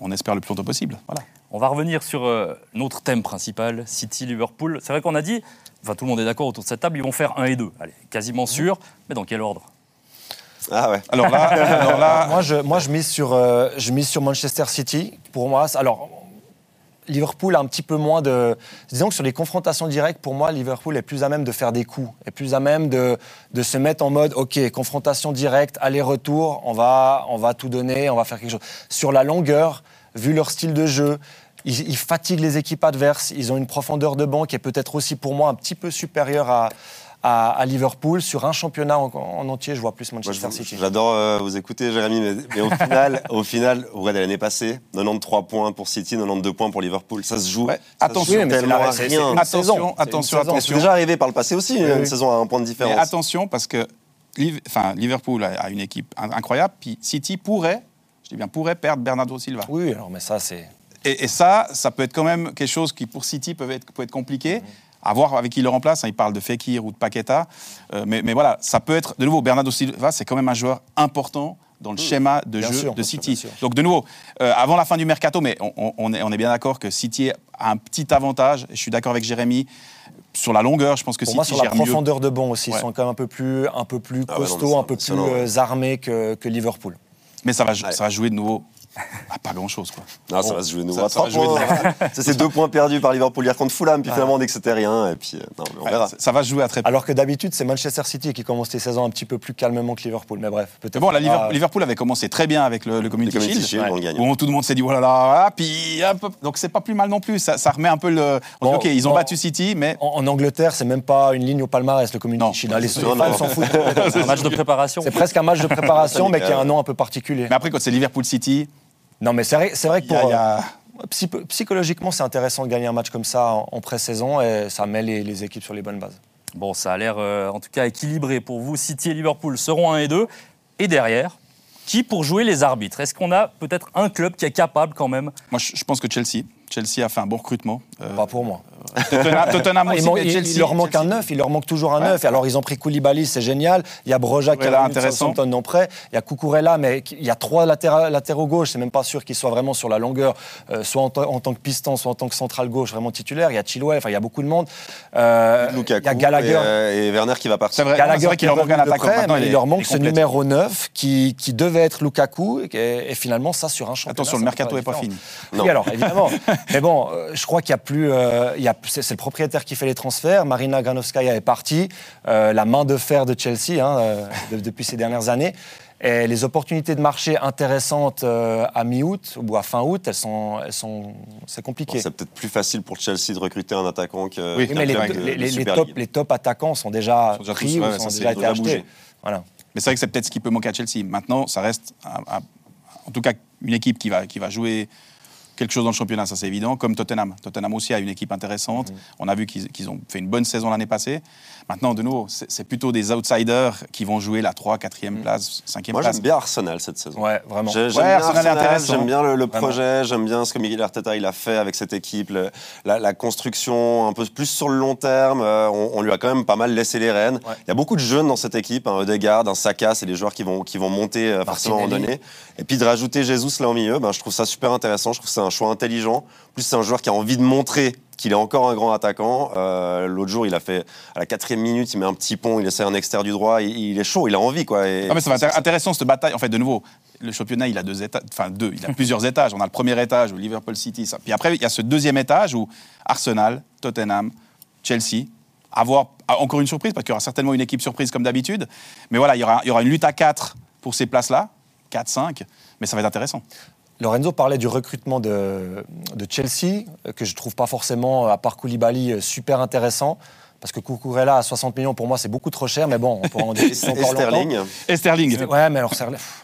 D: on espère le plus longtemps possible. Voilà.
A: On va revenir sur euh, notre thème principal, City-Liverpool. C'est vrai qu'on a dit, enfin tout le monde est d'accord autour de cette table, ils vont faire 1 et 2. Allez, quasiment sûr, mais dans quel ordre?
B: Ah ouais.
D: Alors là, alors là
C: Moi, je, moi, je mise sur, euh, je mise sur Manchester City. Pour moi, alors Liverpool a un petit peu moins de. Disons que sur les confrontations directes, pour moi, Liverpool est plus à même de faire des coups, est plus à même de, de se mettre en mode, ok, confrontation directe, aller-retour, on va, on va tout donner, on va faire quelque chose. Sur la longueur, vu leur style de jeu. Ils, ils fatiguent les équipes adverses. Ils ont une profondeur de banc qui est peut-être aussi pour moi un petit peu supérieure à, à, à Liverpool. Sur un championnat en, en entier, je vois plus
B: Moi,
C: Manchester
B: je-
C: City.
B: J'adore euh, vous écouter, Jérémy, mais, mais au final, au final, vous regardez l'année passée, 93 points pour City, 92 points pour Liverpool. Ça se joue.
D: Ouais,
B: ça se
D: attention,
B: joue
C: mais
B: tellement à rien.
D: Attention,
C: saison.
D: Attention.
B: C'est déjà arrivé par le passé aussi, une
C: oui.
B: saison à un point de
D: Mais
B: différence.
D: attention, parce que enfin, Liverpool a une équipe in- incroyable, puis City pourrait, je dis bien pourrait, perdre Bernardo Silva.
C: Oui, alors, mais ça, c'est.
D: Et, et ça, ça peut être quand même quelque chose qui, pour City, peut être, peut être compliqué. À voir avec qui il le remplace. hein, il parle de Fekir ou de Paqueta. Euh, mais, mais voilà, ça peut être. De nouveau, Bernardo Silva, c'est quand même un joueur important dans le schéma de
C: Bien
D: jeu
C: sûr,
D: de
C: sûr,
D: City.
C: sûr.
D: Donc, de nouveau, euh, avant la fin du mercato, mais on, est, on est bien d'accord que City a un petit avantage. Je suis d'accord avec Jérémy. Sur la longueur, je pense que
C: Pour
D: City
C: moi, sur la
D: mieux.
C: profondeur de banc aussi,
D: Ouais.
C: ils sont quand même un peu plus, un peu plus
B: Ah ouais, non, mais
C: costauds, un peu plus euh,
B: ouais.
C: armés que, que Liverpool.
D: Mais ça va, ça va jouer de nouveau à pas grand-chose. Quoi.
B: Non, ça va se jouer de nouveau
D: Ça-
B: à
D: ça va
B: 3
D: jouer
B: points. Ça, c'est deux points perdus par Liverpool hier contre Fulham, puis finalement on dit que c'était rien, et puis euh, non, mais on
D: Ouais,
B: verra.
D: ça, ça va se jouer à très peu.
C: Alors que d'habitude, c'est Manchester City qui commence les saisons un petit peu plus calmement que Liverpool. Mais bref, peut-être.
D: Bon, la Liverpool,
C: Ah,
D: Liverpool avait commencé très bien avec le, le Community,
B: Le Community
D: Shield, où tout le monde s'est dit, oh là là, voilà, puis peu- donc c'est pas plus mal non plus. Ça, ça remet un peu le.
C: Bon,
D: ok, ils ont
C: bon.
D: battu City, mais
C: En, en Angleterre, c'est même pas une ligne au palmarès, le Community
D: Non.
C: Shield. Les, fans s'en foutent.
A: C'est un match de préparation.
C: C'est presque un match de préparation, mais qui a un nom un peu particulier.
D: mais après quand c'est Liverpool City,
C: Non, mais c'est vrai, c'est vrai que
D: il y a-
C: pour.
D: il y a-
C: euh, psy- Psychologiquement, c'est intéressant de gagner un match comme ça en, en pré-saison et ça met les, les équipes sur les bonnes bases.
A: Bon, ça a l'air euh, en tout cas équilibré pour vous. City et Liverpool seront 1 et 2. Et derrière, qui pour jouer les arbitres? Est-ce qu'on a peut-être un club qui est capable quand même?
D: Moi je, je pense que Chelsea, Chelsea a fait un bon recrutement. Euh,
C: Pas pour moi.
D: Tottenham, Tottenham
C: Ah, il,
D: aussi,
C: man-
D: mais
C: il-
D: Chelsea,
C: il leur manque
D: Chelsea-
C: un neuf, il leur manque toujours un
D: Ouais.
C: neuf. Alors ils ont pris Koulibaly, c'est génial. Il y a Broja qui est de
D: intéressant.
C: Non prêt. Il y a Cucurella, mais il y a trois latéra- latéraux gauche. C'est même pas sûr qu'ils soient vraiment sur la longueur, euh, soit en, ta- en tant que piston, soit en tant que central gauche, vraiment titulaire. Il y a Chilwell, enfin il y a beaucoup de monde. Euh,
B: Lukaku
C: il y a Gallagher.
B: et, euh, et Werner qui va partir.
D: vrai, c'est
C: Gallagher
D: vrai
C: qui
D: qu'il leur manque un attaquant.
C: il leur manque ce numéro 9 qui, qui devait être Lukaku et, et finalement ça sur un championnat.
D: Attention, le mercato n'est pas fini.
C: Oui, alors évidemment. Mais bon, je crois qu'il y a plus. il y a, c'est, c'est le propriétaire qui fait les transferts. Marina Granovskaya est partie, euh, la main de fer de Chelsea hein, euh, de- depuis ces dernières années. Et les opportunités de marché intéressantes euh, à mi-août ou à fin août, elles sont, elles sont, c'est compliqué.
B: Bon, c'est peut-être plus facile pour Chelsea de recruter un attaquant que
D: Oui,
C: oui, mais les,
B: de-
C: les-
B: de
C: les- top, les top attaquants sont déjà,
D: Ils sont déjà
C: pris
D: tous-
C: ou
D: ouais,
C: sont déjà été
B: déjà
C: achetés. Voilà.
D: Mais c'est vrai que c'est peut-être ce qui peut manquer à Chelsea. Maintenant, ça reste, un- un- en tout cas, une équipe qui va, qui va jouer quelque chose dans le championnat, ça c'est évident, comme Tottenham. Tottenham aussi a une équipe intéressante. On a vu qu'ils qu'ils ont fait une bonne saison l'année passée. Maintenant, de nouveau, c'est plutôt des outsiders qui vont jouer la 3, 4e place, 5e
B: Moi
D: place.
B: j'aime bien Arsenal cette saison.
C: Ouais, vraiment.
B: J'ai- J'aime
D: Ouais,
B: bien
D: Arsenal
B: Arsenal,
D: intéressant.
B: j'aime bien le, projet, j'aime bien ce que Miguel Arteta il a fait avec cette équipe, le- la, la construction un peu plus sur le long terme. euh, on, on lui a quand même pas mal laissé les rênes.
C: Ouais.
B: Il y a beaucoup de jeunes dans cette équipe, un Odegaard, un Saka, c'est des joueurs qui vont, qui vont monter euh, forcément
C: Martinelli.
B: donné. Et puis de rajouter Jesus là au milieu, ben, je trouve ça super intéressant, je trouve que c'est un choix intelligent. En Plus c'est un joueur qui a envie de montrer qu'il est encore un grand attaquant. Euh, L'autre jour, il a fait à la quatrième minute, il met un petit pont, il essaie un extérieur du droit, il, il est chaud, il a envie quoi.
D: Mais ça va être intéressant cette bataille. En fait, de nouveau, le championnat, il a deux étages, enfin deux, il a plusieurs étages. On a le premier étage où Liverpool City, puis après il y a ce deuxième étage où Arsenal, Tottenham, Chelsea. Avoir encore une surprise parce qu'il y aura certainement une équipe surprise comme d'habitude. Mais voilà, il y aura, il y aura une lutte à 4 pour ces places-là, 4, 5. Mais ça va être intéressant.
C: Lorenzo parlait du recrutement de, de Chelsea, euh, que je trouve pas forcément, à part Koulibaly, euh, super intéressant. Parce que Cucurella à 60 millions, pour moi, c'est beaucoup trop cher, mais bon, on pourra en
B: Et
C: discuter encore
B: Sterling.
C: longtemps.
D: Et Sterling.
C: Ouais, mais alors,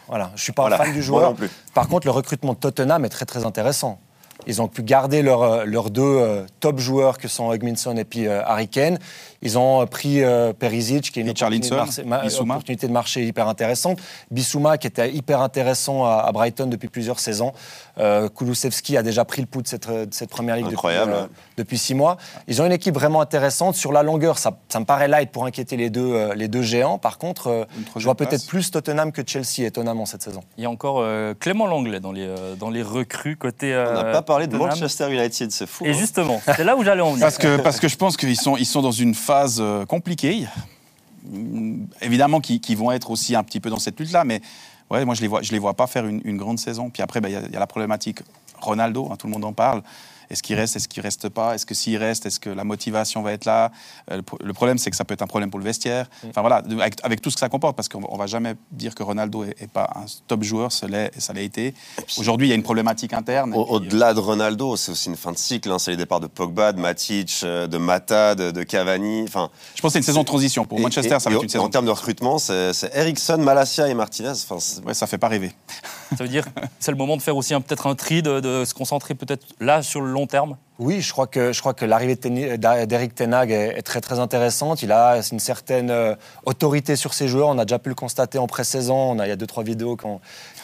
C: voilà, je suis pas
B: Voilà,
C: fan du
B: moi
C: joueur.
B: non plus.
C: Par contre, le recrutement de Tottenham est très très intéressant. Ils ont pu garder leurs leurs deux euh, top joueurs que sont Hugminson et puis euh, Harry Kane. Ils ont euh, pris euh, Perisic, qui est une opportunité de, marché- ma-
D: Bissouma.
C: opportunité de marché hyper intéressante. Bissouma, qui était hyper intéressant à, à Brighton depuis plusieurs saisons. Euh, Kulusevski a déjà pris le pouls de cette, de cette première ligue depuis, euh, depuis six mois. Ils ont une équipe vraiment intéressante. Sur la longueur, ça, ça me paraît light pour inquiéter les deux, euh, les deux géants. Par contre, euh, je vois peut-être plus Tottenham que Chelsea, étonnamment, cette saison.
A: Il y a encore euh, Clément Langlais dans les, euh, dans les recrues côté.
B: On n'a pas parlé de
A: Tottenham.
B: Manchester United, c'est fou.
A: Et
B: hein.
A: justement, c'est là où j'allais en venir.
D: Parce que, parce que je pense qu'ils sont, ils sont dans une phase euh, compliquée. Évidemment qu'ils qu'ils vont être aussi un petit peu dans cette lutte-là, mais moi je ne les, vois- les vois pas faire une, grande saison. Puis après, ben, il y a- il y, a la problématique Ronaldo, hein, tout le monde en parle. Est-ce qu'il reste, est-ce qu'il reste pas? Est-ce que s'il reste, est-ce que la motivation va être là? Euh, le, pro- le problème, c'est que ça peut être un problème pour le vestiaire. Enfin voilà, avec, avec tout ce que ça comporte, parce qu'on on va jamais dire que Ronaldo est, est pas un top joueur, ça l'est- ça l'a été. Aujourd'hui, il y a une problématique interne.
B: Au-
D: euh,
B: Au-delà de Ronaldo, c'est aussi une fin de cycle. hein. C'est les départs de Pogba, de Matic, euh, de Mata, de, de Cavani. Enfin,
D: je pense que c'est une saison de transition. Pour
B: et-
D: Manchester,
B: et-
D: ça va
B: et
D: être une saison.
B: En termes de recrutement, c'est c'est Eriksson, Malasia et Martinez. Enfin,
D: Ouais, ça fait pas rêver.
A: Ça veut dire que c'est le moment de faire aussi un- peut-être un tri, de, de se concentrer peut-être là sur le terme.
C: Oui, je crois que, l'arrivée d'Eric Tenag est, est très très intéressante. Il a une certaine euh, autorité sur ses joueurs. On a déjà pu le constater en pré-saison. Il y a deux trois vidéos qui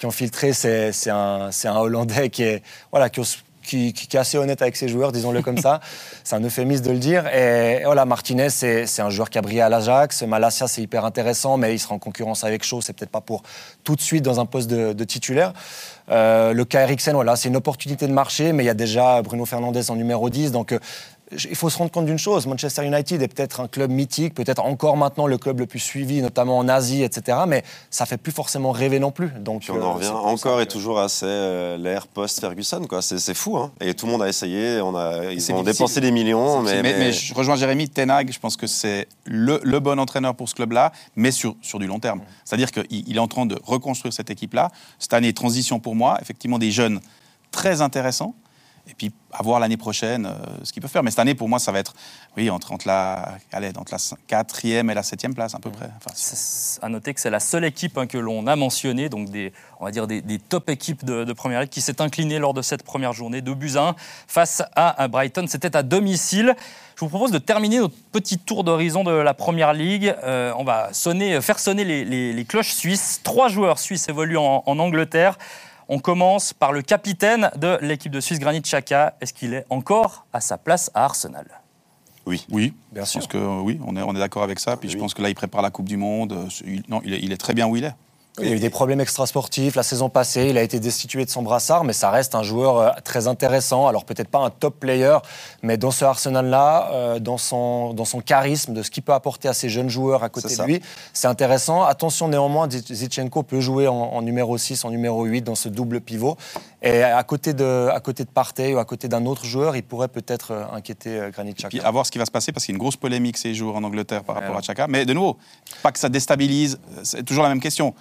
C: ont, filtré. C'est un, un Hollandais qui est voilà qui, qui, qui- qui est assez honnête avec ses joueurs, disons-le comme ça. C'est un euphémisme de le dire. Et, voilà, Martinez, c'est un joueur qui a brillé à l'Ajax. Malasia, c'est hyper intéressant, mais il sera en concurrence avec Shaw. C'est peut-être pas pour tout de suite dans un poste de, de titulaire. Euh, le cas Eriksen, voilà, c'est une opportunité de marché, mais il y a déjà Bruno Fernandez en numéro 10. Donc, euh, il faut se rendre compte d'une chose Manchester United est peut-être un club mythique, peut-être encore maintenant le club le plus suivi, notamment en Asie, etc. Mais ça fait plus forcément rêver non plus. Donc,
B: Puis on en
C: euh,
B: revient encore et
C: que-
B: toujours à ces, euh, l'ère post-Ferguson. quoi. C'est fou. Hein. Et tout le monde a essayé. On a, ils ont
D: difficile.
B: dépensé des millions.
D: Mais,
B: Mais,
D: mais je rejoins Jérémy, Tenag, je pense que c'est le, le bon entraîneur pour ce club-là, mais sur, sur du long terme. C'est-à-dire qu'il il est en train de reconstruire cette équipe-là. Cette année, transition pour moi, effectivement des jeunes très intéressants. Et puis, à voir l'année prochaine euh, ce qu'ils peuvent faire. Mais cette année, pour moi, ça va être oui, entre, entre la, allez, entre la cin- quatrième et la septième place, à peu près. Enfin,
A: à noter que c'est la seule équipe hein, que l'on a mentionnée, donc des, on va dire des, des top équipes de, de première ligue, qui s'est inclinée lors de cette première journée de buts à 1 face à, à Brighton. C'était à domicile. Je vous propose de terminer notre petit tour d'horizon de la première ligue. Euh, on va sonner, faire sonner les, les- les cloches suisses. Trois joueurs suisses évoluent en, en Angleterre. On commence par le capitaine de l'équipe de Suisse, Granit Xhaka. Est-ce qu'il est encore à sa place à Arsenal?
B: Oui.
D: oui,
C: Bien
D: je pense que euh, oui, on est, on est d'accord avec ça. Puis je pense que là, il prépare la Coupe du Monde. Euh, il- non, il est, il est très bien où il est.
C: Il y a eu des problèmes extrasportifs la saison passée. Il a été destitué de son brassard, mais ça reste un joueur euh, très intéressant. Alors peut-être pas un top player, mais dans ce Arsenal-là, euh, dans, son, dans son charisme, de ce qu'il peut apporter à ces jeunes joueurs à côté de lui, c'est intéressant. Attention néanmoins, Zi- Zichenko peut jouer en, en numéro 6, en numéro 8, dans ce double pivot. Et à côté de, à côté de Partey ou à côté d'un autre joueur, il pourrait peut-être euh, inquiéter Granit Xhaka.
D: Puis à voir ce qui va se passer parce qu'il y a une grosse polémique ces jours en Angleterre par rapport à Chaka. Mais de nouveau, pas que ça déstabilise, c'est toujours la même question.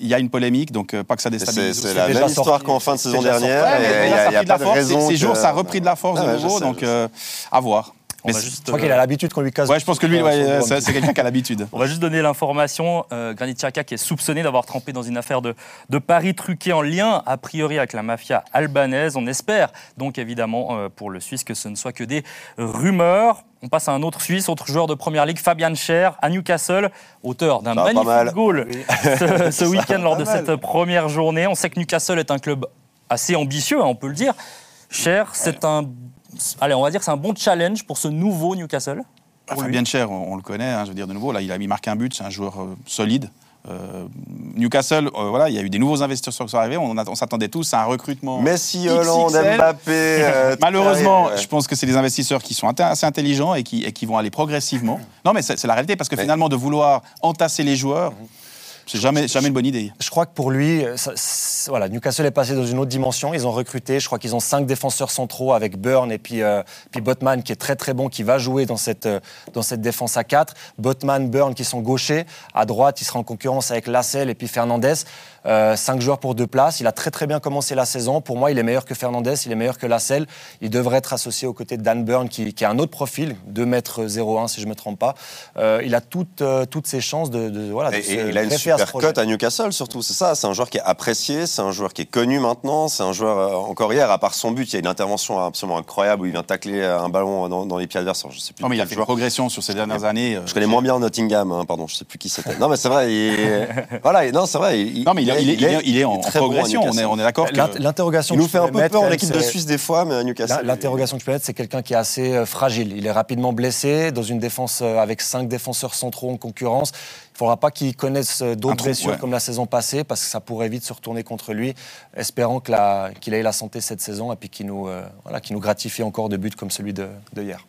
D: Il y a une polémique, donc euh, pas que ça déstabilise.
B: c'est la même histoire qu'en fin de saison dernière.
D: Ouais,
B: Il a, y a
D: a de force. Ces, jours, ça a repris de la force
B: Ah
D: de nouveau,
B: sais,
D: donc euh, à voir.
A: On
D: Mais
A: va
D: c'est-
A: juste,
C: Je crois
A: euh,
C: qu'il a l'habitude qu'on lui casse.
D: Ouais, je pense que lui,
C: euh,
D: ouais, euh, c'est c'est quelqu'un qui a l'habitude.
A: On va juste donner l'information. Euh, Granit Xhaka qui est soupçonné d'avoir trempé dans une affaire de, de paris truqués en lien, a priori, avec la mafia albanaise. On espère donc évidemment euh, pour le Suisse que ce ne soit que des rumeurs. On passe à un autre Suisse, autre joueur de Première Ligue, Fabian Scher, à Newcastle, auteur d'un magnifique
B: mal.
A: goal ce, ce week-end lors de
B: mal.
A: cette première journée. On sait que Newcastle est un club assez ambitieux, hein, on peut le dire. Cher, c'est un, allez, on va dire que c'est un bon challenge pour ce nouveau Newcastle. pour lui.
D: Fabien Cher, on, on le connaît, hein, je veux dire de nouveau, là, il a mis marqué un but, c'est un joueur euh, solide. Euh, Newcastle, euh, voilà, il y a eu des nouveaux investisseurs qui sont arrivés, on, s'attendait tous à un recrutement.
B: Messi, Hollande,
D: XXL.
B: Mbappé. euh,
D: Malheureusement, je pense que c'est des investisseurs qui sont assez intelligents et qui, et qui vont aller progressivement. Non, mais c'est la réalité, parce que
B: Mais-
D: finalement, de vouloir entasser les joueurs, c'est jamais, jamais une bonne idée.
C: Je crois que pour lui, ça- c'est- voilà, Newcastle est passé dans une autre dimension. Ils ont recruté, je crois qu'ils ont cinq défenseurs centraux avec Burn et puis, euh, puis Botman qui est très très bon, qui va jouer dans cette, euh, dans cette défense à 4. Botman, Burn qui sont gauchers. À droite, il sera en concurrence avec Lassell et puis Fernandez. Euh, cinq joueurs pour deux places. Il a très très bien commencé la saison. Pour moi, il est meilleur que Fernandez, il est meilleur que Lassell. Il devrait être associé aux côtés de Dan Burn, qui, qui a un autre profil, 2 mètres 01 si je ne me trompe pas. Euh, il a toutes, euh, toutes ses chances de, de- voilà, de
B: Et,
C: se
B: et il a une super cote à Newcastle surtout, c'est ça. C'est un joueur qui est apprécié, c'est un joueur qui est connu maintenant, c'est un joueur euh, encore hier, à part son but, il y a une intervention absolument incroyable où il vient tacler un ballon dans, dans les pieds adverses. Je sais plus
D: Non, mais il a fait une progression sur ces dernières années.
B: Je connais moins bien Nottingham, hein, pardon, je sais plus qui c'était. Non mais c'est vrai, il... voilà, non c'est vrai. Il,
D: Non, mais il, est- il est, il est- il est en, en
B: très bon à
D: progression, on est,
B: Newcastle.
D: on est d'accord.
C: L'interrogation
B: Il
C: que
B: nous
C: je
B: fait un peu
C: mettre,
B: peur
C: quand
B: en
C: même,
B: équipe de
C: c'est-
B: Suisse des fois, mais à Newcastle.
C: L'in- L'interrogation que je peux mettre, c'est quelqu'un qui est assez euh, fragile. Il est rapidement blessé dans une défense euh, avec cinq défenseurs centraux en concurrence. Il ne faudra pas qu'il connaisse euh, d'autres blessures
D: ouais.
C: comme la saison passée, parce que ça pourrait vite se retourner contre lui. La- qu'il ait la santé cette saison et puis qu'il nous, euh, voilà, nous gratifie encore de buts comme celui de, de hier.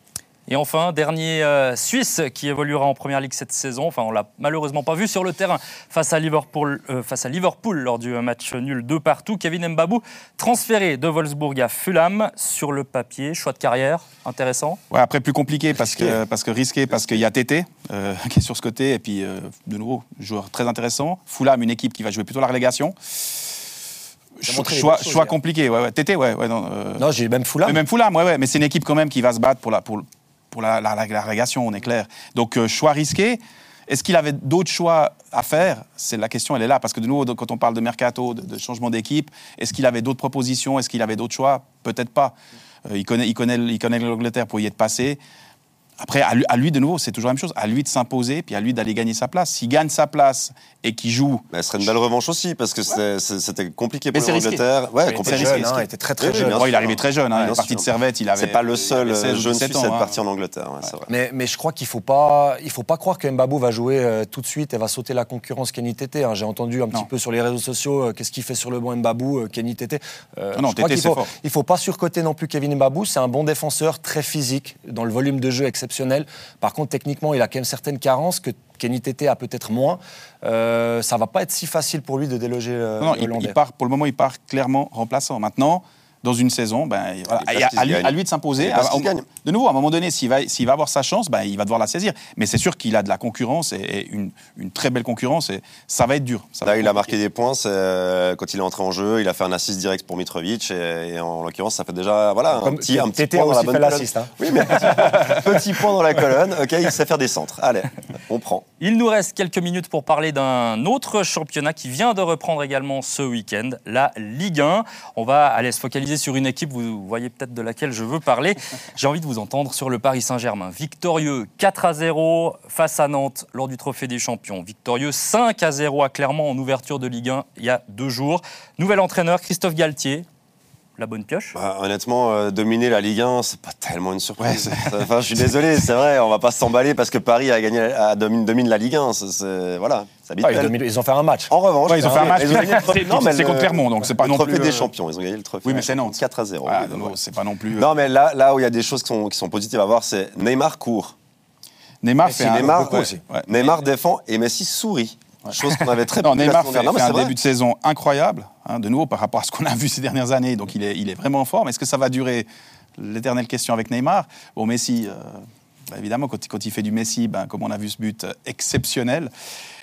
A: Et enfin, dernier euh, Suisse qui évoluera en Première Ligue cette saison. Enfin, on l'a malheureusement pas vu sur le terrain face à Liverpool, euh, face à Liverpool lors du match nul de partout. Kevin Mbabou, transféré de Wolfsburg à Fulham sur le papier. Choix de carrière, intéressant.
D: Ouais, après, plus compliqué parce que, parce que risqué, parce qu'il y a Tété euh, qui est sur ce côté, et puis euh, de nouveau, joueur très intéressant. Fulham, une équipe qui va jouer plutôt la relégation. Choix, compliqué, ouais, ouais. Tété, ouais, ouais, non. euh,
C: Non, j'ai même Fulham.
D: mais même Fulham, ouais, ouais, mais c'est une équipe quand même qui va se battre pour la, pour, pour la, la, relégation, on est clair. Donc, euh, choix risqué. Est-ce qu'il avait d'autres choix à faire? C'est la question, elle est là. Parce que de nouveau, quand on parle de mercato, de, de changement d'équipe, est-ce qu'il avait d'autres propositions? Est-ce qu'il avait d'autres choix? Peut-être pas. Euh, il connaît, il connaît, il connaît l'Angleterre pour y être passé. Après, à lui, à lui, de nouveau, c'est toujours la même chose. À lui de s'imposer, puis à lui d'aller gagner sa place. S'il gagne sa place et qu'il joue
B: Mais ce serait une belle revanche aussi, parce que c'était compliqué pour l'Angleterre. Ouais,
C: Il était
B: complètement
C: jeune,
B: risqué.
C: hein, il était très très
B: Oui,
C: jeune.
D: Bon, il est arrivé très jeune, hein, il est parti de Servette, il avait.
B: C'est pas le seul
D: il avait 16 ou
B: jeune
D: 17
B: Suisse à être parti en Angleterre, ouais, c'est vrai.
C: Mais, mais je crois qu'il ne faut pas, il faut pas croire que Mbabou va jouer euh, tout de suite et va sauter la concurrence Kenny Tété. hein. J'ai entendu un petit
D: Non.
C: peu sur les réseaux sociaux euh, qu'est-ce qu'il fait sur le banc Mbabou, euh, Kenny Tété. Euh,
D: Non, non, Tété, c'est
C: faut,
D: fort.
C: il faut pas surcoter non plus Kevin Mbabou. C'est un bon défenseur, très physique, dans le volume de jeu exceptionnel. Par contre, techniquement, il a quand même certaines carences que Kenny Tété a peut-être moins. Euh, ça va pas être si facile pour lui de déloger euh,
D: Non, non, il part, pour le moment, il part clairement remplaçant. Maintenant, dans une saison, ben, voilà,
B: Et
D: à, lui, à lui de s'imposer. De nouveau, à un moment donné, s'il va, s'il va avoir sa chance, ben, il va devoir la saisir. Mais c'est sûr qu'il a de la concurrence et, et une, une très belle concurrence. Et ça va être dur. Ça
B: Là, il a marqué des points c'est, euh, quand il est entré en jeu. Il a fait un assist direct pour Mitrovic. Et, et en l'occurrence, ça fait déjà voilà, un
C: Comme
B: petit, un petit point
C: a
B: dans la bonne colonne.
C: hein.
B: Oui, mais petit, petit point dans la colonne. OK, il sait faire des centres. Allez, on prend.
A: Il nous reste quelques minutes pour parler d'un autre championnat qui vient de reprendre également ce week-end, la Ligue 1. On va aller se focaliser sur une équipe, vous voyez peut-être de laquelle je veux parler. J'ai envie de vous entendre sur le Paris Saint-Germain. Victorieux 4 à 0 face à Nantes lors du Trophée des Champions. Victorieux 5 à 0 à Clermont en ouverture de Ligue 1 il y a deux jours. Nouvel entraîneur, Christophe Galtier. La bonne pioche?
B: Bah, honnêtement, euh, dominer la Ligue 1, c'est pas tellement une surprise.
D: Ouais,
B: enfin, je suis désolé, c'est vrai, on va pas s'emballer parce que Paris a gagné, a domine, domine la Ligue 1. c'est- c'est- voilà, c'est
C: Ah, ils, dominent- ils ont fait un match.
B: En revanche,
D: Ouais, ils ont fait un match.
B: ils ont gagné le trophée-
D: C'est-
B: Non,
D: contre Clermont, donc c'est pas
B: le
D: non
B: trophée
D: plus,
B: des
D: euh,
B: champions. Ils ont gagné le trophée.
D: Oui, mais c'est Nantes.
B: 4 à 0.
D: Ah,
B: oui, voilà.
D: c'est pas non plus. euh,
B: Non, mais là, là où il y a des choses qui sont, qui sont positives à voir, c'est Neymar court.
D: Neymar fait un.
B: Neymar,
D: beaucoup
B: ouais,
D: aussi. Ouais.
B: Neymar défend et Messi sourit. Chose qu'on avait très peu
D: Neymar fait.
B: Non,
D: un
B: vrai.
D: début de saison incroyable, hein, de nouveau par rapport à ce qu'on a vu ces dernières années. Donc il est, il est vraiment fort. Mais est-ce que ça va durer? L'éternelle question avec Neymar. Bon, Messi, euh, bah, évidemment, quand, il- quand il fait du Messi, ben, comme on a vu ce but euh, exceptionnel.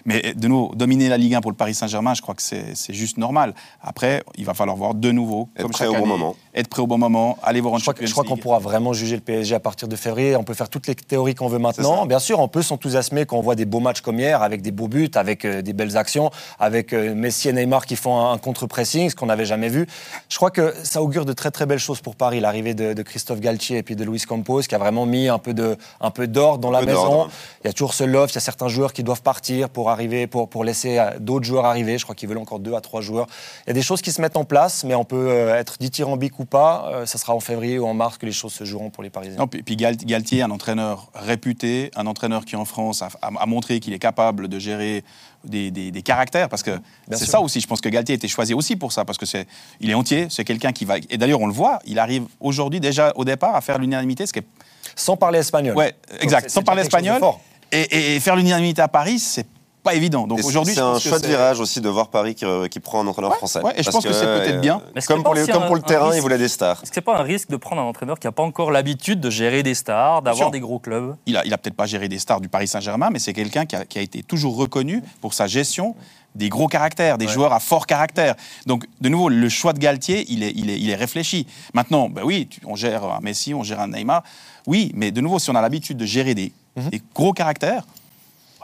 D: Mais de nouveau, dominer la Ligue 1 pour le Paris Saint-Germain, je crois que c'est juste normal. Après, il va falloir voir de nouveau,
B: Être
D: comme
B: prêt
D: chaque
B: au bon moment.
D: être prêt au bon moment, aller voir en
C: Je crois, que- je crois qu'on pourra vraiment juger le PSG à partir de février. On peut faire toutes les théories qu'on veut maintenant. Bien sûr, on peut s'enthousiasmer quand on voit des beaux matchs comme hier, avec des beaux buts, avec euh, des belles actions, avec euh, Messi et Neymar qui font un, un contre-pressing, ce qu'on n'avait jamais vu. Je crois que ça augure de très très belles choses pour Paris, l'arrivée de, de Christophe Galtier et puis de Luis Campos, qui a vraiment mis un peu de un peu d'ordre dans la maison. Il y a toujours ce loft, il y a certains joueurs qui doivent partir pour arriver, pour, pour laisser euh, d'autres joueurs arriver. Je crois qu'ils veulent encore deux à trois joueurs. Il y a des choses qui se mettent en place, mais on peut euh, être dithyrambique ou pas. Euh, ça sera en février ou en mars que les choses se joueront pour les Parisiens.
D: Non, puis, puis Gal- Galtier, un entraîneur réputé, un entraîneur qui en France a, a- a montré qu'il est capable de gérer des, des- des caractères, parce que c'est ça aussi. Je pense que Galtier a été choisi aussi pour ça, parce que c'est, il est entier, c'est quelqu'un qui va. Et d'ailleurs, on le voit, il arrive aujourd'hui déjà au départ à faire l'unanimité, ce qui est
C: Sans parler espagnol.
D: Ouais, exact. Sans parler espagnol. Et, et- et faire l'unanimité à Paris, c'est pas évident. Donc aujourd'hui,
B: c'est un chouette
D: c'est-
B: virage aussi de voir Paris qui, qui prend un entraîneur
D: Ouais,
B: français.
D: ouais, et je pense que c'est peut-être
B: euh,
D: bien.
A: Mais est-ce
B: Comme pour, les, comme le terrain,
A: risque
B: voulaient des stars.
A: Est-ce que c'est pas un risque de prendre un entraîneur qui n'a pas encore l'habitude de gérer des stars, d'avoir des gros clubs?
D: Il a, il a peut-être pas géré des stars du Paris Saint-Germain, mais c'est quelqu'un qui a, qui a été toujours reconnu pour sa gestion des gros caractères, des joueurs à fort caractère. Donc, de nouveau, le choix de Galtier, il est, il est, il est réfléchi. Maintenant, ben oui, on gère un Messi, on gère un Neymar. Oui, mais de nouveau, si on a l'habitude de gérer des, des gros caractères,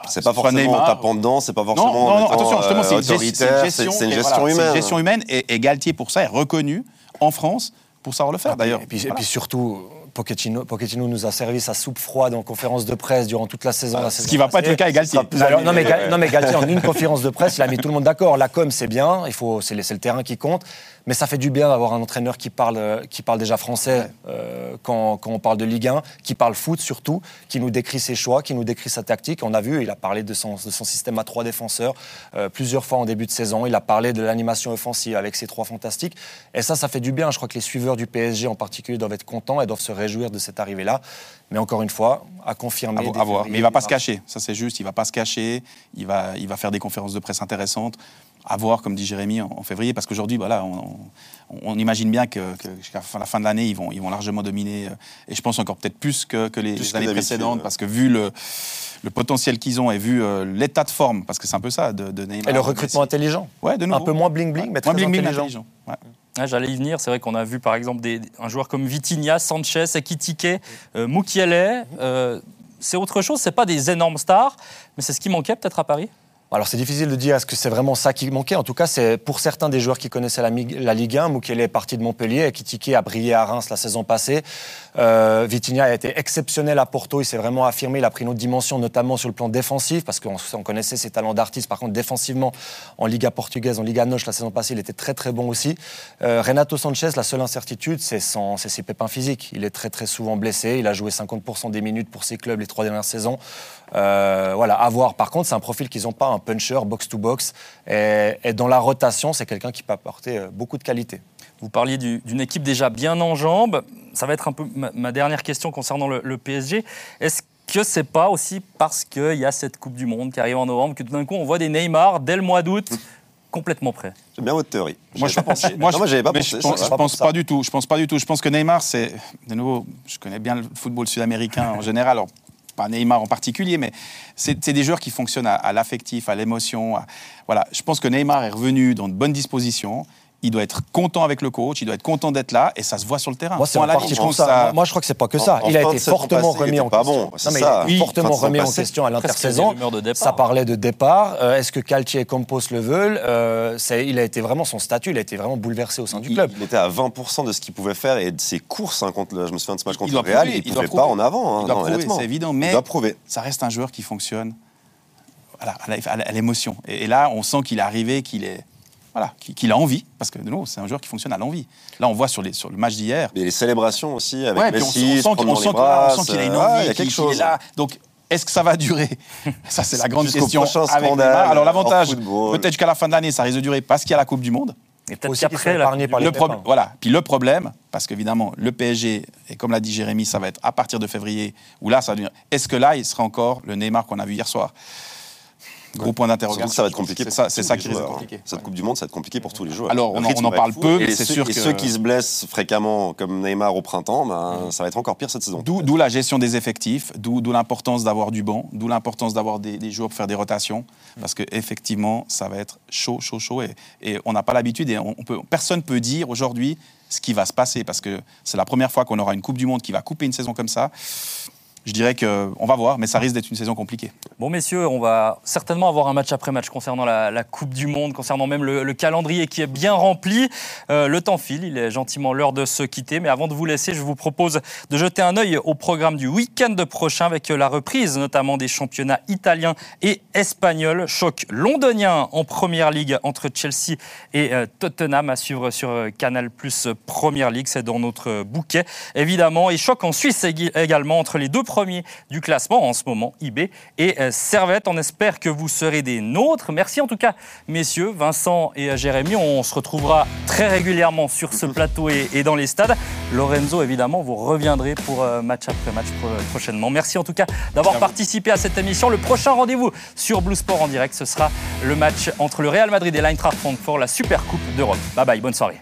B: C'est pas forcément en
D: Neymar,
B: tapant dedans, c'est pas forcément
D: non, non, attention, justement, c'est une, c'est gestion,
B: une
D: voilà,
B: humaine.
D: une gestion humaine, et, et Galtier, pour ça, est reconnu en France pour savoir le faire, d'ailleurs.
C: Et puis, et
D: Voilà.
C: puis surtout, Pochettino, Pochettino nous a servi sa soupe froide en conférence de presse durant toute la saison. la
D: ce
C: saison
D: qui va pas être le cas avec Galtier.
C: Alors, non, mais, Gal- non, mais Galtier, en une conférence de presse, il a mis tout le monde d'accord. La com, c'est bien, il faut, c'est le terrain qui compte. Mais ça fait du bien d'avoir un entraîneur qui parle, qui parle déjà français euh, quand, quand on parle de Ligue 1, qui parle foot surtout, qui nous décrit ses choix, qui nous décrit sa tactique. On a vu, il a parlé de son, de son système à trois défenseurs euh, plusieurs fois en début de saison. Il a parlé de l'animation offensive avec ses trois fantastiques. Et ça, ça fait du bien. Je crois que les suiveurs du PSG en particulier doivent être contents et doivent se réjouir de cette arrivée-là. Mais encore une fois, à confirmer.
D: À, voir. Mais il va pas se cacher. Ça, c'est juste. Il va pas se cacher. Il va, il va faire des conférences de presse intéressantes. À voir, comme dit Jérémy, en, en février. Parce qu'aujourd'hui, voilà, on, on- on imagine bien que, que jusqu'à la fin- de l'année, ils vont, ils vont largement dominer. euh, Et je pense encore peut-être plus que, que les,
B: Plus
D: les
B: que
D: années précédentes. Parce que vu le, le potentiel qu'ils ont et vu euh, l'état de forme, parce que c'est un peu ça de, de Neymar.
C: Et le recrutement
D: Messi.
C: intelligent.
D: Ouais, de
C: Un
D: nouveau.
C: peu moins bling-bling, mais très
D: Moins bling-bling,
C: intelligent.
D: intelligent. Ouais.
A: Ah, J'allais y venir. C'est vrai qu'on a vu par exemple des, un joueur comme Vitinha, Sanchez, Ekitike, euh, Mukiele. euh, c'est autre chose. C'est pas des énormes stars, mais c'est ce qui manquait peut-être à Paris?
C: Alors c'est difficile de dire est-ce que c'est vraiment ça qui manquait. En tout cas, c'est pour certains des joueurs qui connaissaient la, Ligue 1, Mukele est parti de Montpellier, Ekitike a brillé à Reims la saison passée. Euh, Vitinha a été exceptionnel à Porto, il s'est vraiment affirmé, il a pris une autre dimension, notamment sur le plan défensif, parce qu'on on connaissait ses talents d'artiste. Par contre, défensivement, en Liga portugaise, en Liga Noche la saison passée, il était très très bon aussi. Euh, Renato Sanchez, la seule incertitude, c'est ses pépins physiques. Il est très très souvent blessé, il a joué 50% des minutes pour ses clubs les trois dernières saisons. Euh, voilà, à voir. Par contre, c'est un profil qu'ils n'ont pas, un puncher, box-to-box. Et, dans la rotation, c'est quelqu'un qui peut apporter euh, beaucoup de qualité.
A: Vous parliez du- d'une équipe déjà bien en jambes. Ça va être un peu ma, ma dernière question concernant le, le PSG. Est-ce que c'est pas aussi parce qu'il y a cette Coupe du Monde qui arrive en novembre que tout d'un coup on voit des Neymar dès le mois d'août complètement prêts?
B: J'aime bien votre théorie.
D: Moi, je
B: pas
D: pense,
B: pensé.
D: moi,
B: Non, moi, j'avais pas pensé.
D: Je
B: ça,
D: pense,
B: ça.
D: je pense pas du tout. Je pense pas du tout. Je pense que Neymar, c'est de nouveau. Je connais bien le football sud-américain en général. Alors, pas Neymar en particulier, mais c'est des joueurs qui fonctionnent à, l'affectif, à l'émotion. Voilà. Je pense que Neymar est revenu dans de bonnes dispositions. Il doit être content avec le coach. Il doit être content d'être là, et ça se voit sur le terrain.
C: Moi, c'est
D: Point
C: en partie pour ça.
D: que ça-
C: Moi, je crois que c'est pas que ça.
B: En-
C: il a été fortement remis en
B: pas
C: question.
B: bon, c'est
C: Non, mais
B: ça.
C: il a été
B: Oui,
C: fortement
B: fin de saison
C: remis en
B: passée.
C: question à l'intersaison. Ça parlait de départ. Euh, Est-ce que Calci et Campos le veulent? Euh, Il a été vraiment son statut. Il a été vraiment bouleversé au sein du
B: Il,
C: club.
B: il était à 20% de ce qu'il pouvait faire et de ses courses hein, contre je me souviens de ce match contre le Real,
D: prouver,
B: il
D: il
B: pouvait
D: doit
B: pas en avant. hein,
D: Il doit
B: non,
D: prouver,
B: honnêtement.
D: c'est évident, mais ça reste un joueur qui fonctionne à l'émotion. Et là, on sent qu'il est arrivé, qu'il est voilà, qu'il a envie, parce que de nouveau, c'est un joueur qui fonctionne à l'envie. Là, on voit sur, les, sur le match d'hier.
B: Et les célébrations aussi avec
D: Ouais,
B: Messi,
D: on
B: se
D: sent qu'il on sent a- une envie,
B: ouais, il y a
D: qu'il-
B: chose.
D: est là. Donc, est-ce que ça va durer? Ça, c'est la grande question. avec
B: scandale.
D: Alors, l'avantage, peut-être jusqu'à la fin de l'année, ça risque de durer parce qu'il y a la Coupe du Monde.
A: Et peut-être qu'après
D: Le pro-
C: pépins.
D: voilà. Puis le problème, parce qu'évidemment, le PSG, et comme l'a dit Jérémy, ça va être à partir de février, où là, ça va devenir. Est-ce que là, il sera encore le Neymar qu'on a vu hier soir? Gros point d'interrogation.
B: ça va être compliqué.
D: C'est ça, ça qui risque compliquer.
B: Cette. Coupe du Monde, ça va être compliqué pour tous les joueurs.
D: Alors, on en- parle peu, mais
B: Et
D: c'est sûr
B: Et
D: que-
B: ceux qui se blessent fréquemment, comme Neymar au printemps, ben, ça va être encore pire cette saison.
D: D'où la gestion des effectifs, d'où l'importance d'avoir du banc, d'où l'importance d'avoir des, joueurs pour faire des rotations, parce que effectivement, ça va être chaud, chaud, chaud, et, et on n'a pas l'habitude, et on, on peut, personne peut dire aujourd'hui ce qui va se passer, parce que c'est la première fois qu'on aura une Coupe du Monde qui va couper une saison comme ça. Je dirais que on va voir, mais ça risque d'être une saison compliquée.
A: Bon, messieurs, on va certainement avoir un match après match concernant la, Coupe du Monde, concernant même le, le calendrier qui est bien rempli. Euh, le temps file, il est gentiment l'heure de se quitter. Mais avant de vous laisser, je vous propose de jeter un œil au programme du week-end prochain avec la reprise notamment des championnats italiens et espagnols. Choc londonien en première ligue entre Chelsea et euh, Tottenham à suivre sur euh, Canal Plus Première Ligue. C'est dans notre bouquet, évidemment. Et choc en Suisse ég- également entre les deux premiers du classement en ce moment, IB et euh, Servette. On espère que vous serez des nôtres. Merci en tout cas, messieurs, Vincent et euh, Jérémy. On se retrouvera très régulièrement sur ce plateau et, dans les stades. Lorenzo, évidemment, vous reviendrez pour euh, match après match prochainement. Merci en tout cas d'avoir participé à cette émission. Le prochain rendez-vous sur Blue Sport en direct, ce sera le match entre le Real Madrid et l'Eintracht Francfort, la Super Coupe d'Europe. Bye bye, bonne soirée.